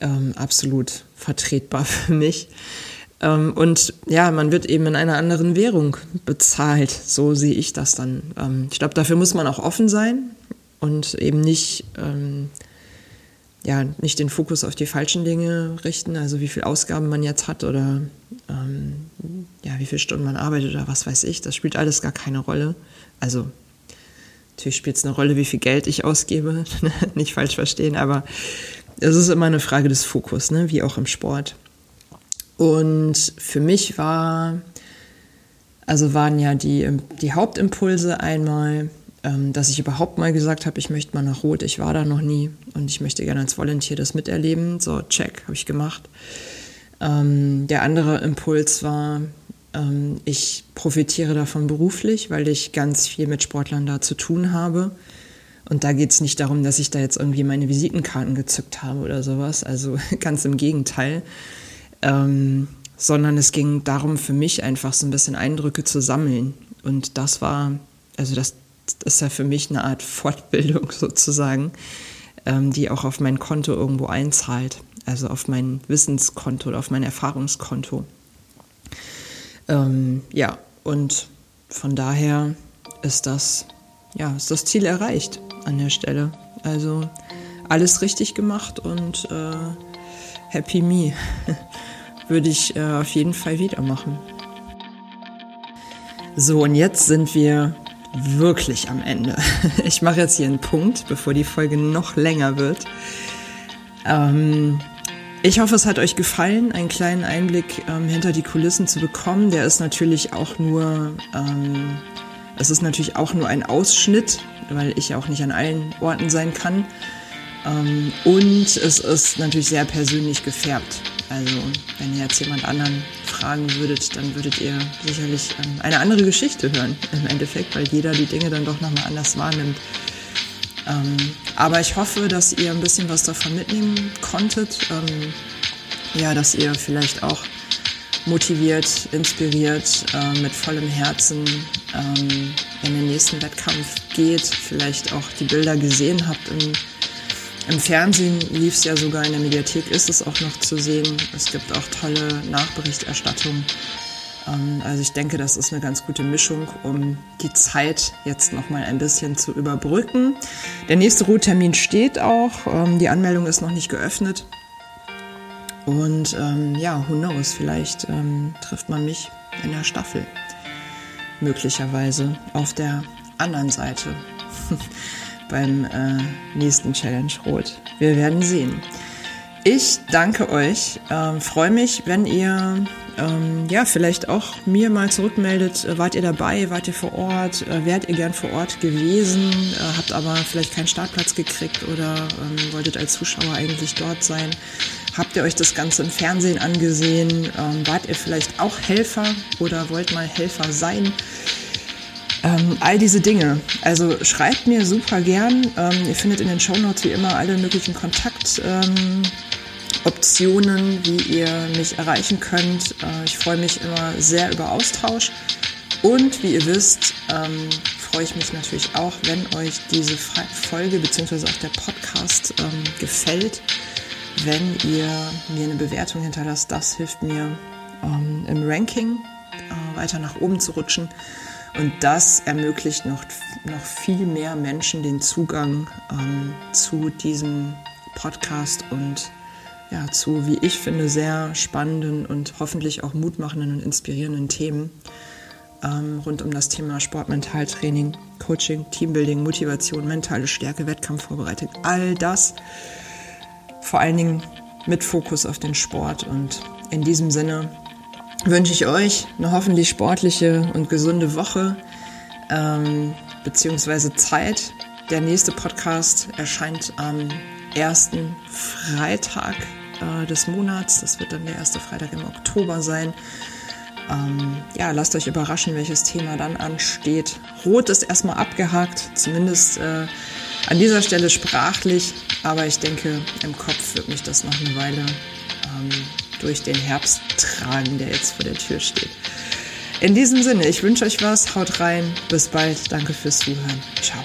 ähm, absolut vertretbar für mich. Ähm, und ja, man wird eben in einer anderen Währung bezahlt, so sehe ich das dann. Ähm, ich glaube, dafür muss man auch offen sein und eben nicht ähm, ja, nicht den Fokus auf die falschen Dinge richten, also wie viel Ausgaben man jetzt hat oder ähm, ja, wie viele Stunden man arbeitet oder was weiß ich, das spielt alles gar keine Rolle. Also natürlich spielt es eine Rolle, wie viel Geld ich ausgebe, nicht falsch verstehen, aber es ist immer eine Frage des Fokus, ne? wie auch im Sport. Und für mich war, also waren ja die, die Hauptimpulse einmal, ähm, dass ich überhaupt mal gesagt habe, ich möchte mal nach Rot, ich war da noch nie und ich möchte gerne als Volunteer das miterleben. So, check, habe ich gemacht. Ähm, der andere Impuls war, ähm, ich profitiere davon beruflich, weil ich ganz viel mit Sportlern da zu tun habe. Und da geht es nicht darum, dass ich da jetzt irgendwie meine Visitenkarten gezückt habe oder sowas. Also ganz im Gegenteil. Ähm, sondern es ging darum, für mich einfach so ein bisschen Eindrücke zu sammeln. Und das war, also das das ist ja für mich eine Art Fortbildung sozusagen, ähm, die auch auf mein Konto irgendwo einzahlt, also auf mein Wissenskonto oder auf mein Erfahrungskonto. Ähm, ja, und von daher ist das, ja, ist das Ziel erreicht an der Stelle. Also alles richtig gemacht und äh, Happy Me würde ich äh, auf jeden Fall wieder machen. So, und jetzt sind wir wirklich am Ende. Ich mache jetzt hier einen Punkt, bevor die Folge noch länger wird. Ähm, ich hoffe, es hat euch gefallen, einen kleinen Einblick ähm, hinter die Kulissen zu bekommen. Der ist natürlich auch nur, ähm, es ist natürlich auch nur ein Ausschnitt, weil ich auch nicht an allen Orten sein kann. Ähm, und es ist natürlich sehr persönlich gefärbt. Also wenn ihr jetzt jemand anderen fragen würdet, dann würdet ihr sicherlich ähm, eine andere Geschichte hören im Endeffekt, weil jeder die Dinge dann doch nochmal anders wahrnimmt. Ähm, aber ich hoffe, dass ihr ein bisschen was davon mitnehmen konntet. Ja, dass ihr vielleicht auch motiviert, inspiriert, äh, mit vollem Herzen ähm, in den nächsten Wettkampf geht, vielleicht auch die Bilder gesehen habt im im Fernsehen lief es ja sogar, in der Mediathek ist es auch noch zu sehen. Es gibt auch tolle Nachberichterstattung. Ähm, also ich denke, das ist eine ganz gute Mischung, um die Zeit jetzt noch mal ein bisschen zu überbrücken. Der nächste Ruhetermin steht auch. Ähm, die Anmeldung ist noch nicht geöffnet. Und ähm, ja, who knows, vielleicht trifft man mich in der Staffel. Möglicherweise auf der anderen Seite. beim äh, nächsten Challenge Rot. Wir werden sehen. Ich danke euch, ähm, freue mich, wenn ihr ähm, ja vielleicht auch mir mal zurückmeldet. Äh, wart ihr dabei? Wart ihr vor Ort? Äh, wärt ihr gern vor Ort gewesen? Äh, habt aber vielleicht keinen Startplatz gekriegt oder ähm, wolltet als Zuschauer eigentlich dort sein? Habt ihr euch das Ganze im Fernsehen angesehen? Ähm, wart ihr vielleicht auch Helfer oder wollt mal Helfer sein? Ähm, all diese Dinge. Also schreibt mir super gern. Ähm, ihr findet in den Shownotes wie immer alle möglichen Kontaktoptionen, ähm, wie ihr mich erreichen könnt. Äh, ich freue mich immer sehr über Austausch. Und wie ihr wisst, ähm, freue ich mich natürlich auch, wenn euch diese Folge bzw. auch der Podcast ähm, gefällt, wenn ihr mir eine Bewertung hinterlasst. Das hilft mir ähm, im Ranking äh, weiter nach oben zu rutschen. Und das ermöglicht noch, noch viel mehr Menschen den Zugang ähm, zu diesem Podcast und ja, zu, wie ich finde, sehr spannenden und hoffentlich auch mutmachenden und inspirierenden Themen ähm, rund um das Thema Sportmentaltraining, Coaching, Teambuilding, Motivation, mentale Stärke, Wettkampfvorbereitung, all das. Vor allen Dingen mit Fokus auf den Sport. Und in diesem Sinne wünsche ich euch eine hoffentlich sportliche und gesunde Woche ähm, beziehungsweise Zeit. Der nächste Podcast erscheint am ersten Freitag äh, des Monats. Das wird dann der erste Freitag im Oktober sein. Ähm, ja, lasst euch überraschen, welches Thema dann ansteht. Rot ist erstmal abgehakt, zumindest äh, an dieser Stelle sprachlich, aber ich denke, im Kopf wird mich das noch eine Weile ähm, durch den Herbst tragen, der jetzt vor der Tür steht. In diesem Sinne, ich wünsche euch was, haut rein, bis bald, danke fürs Zuhören, ciao.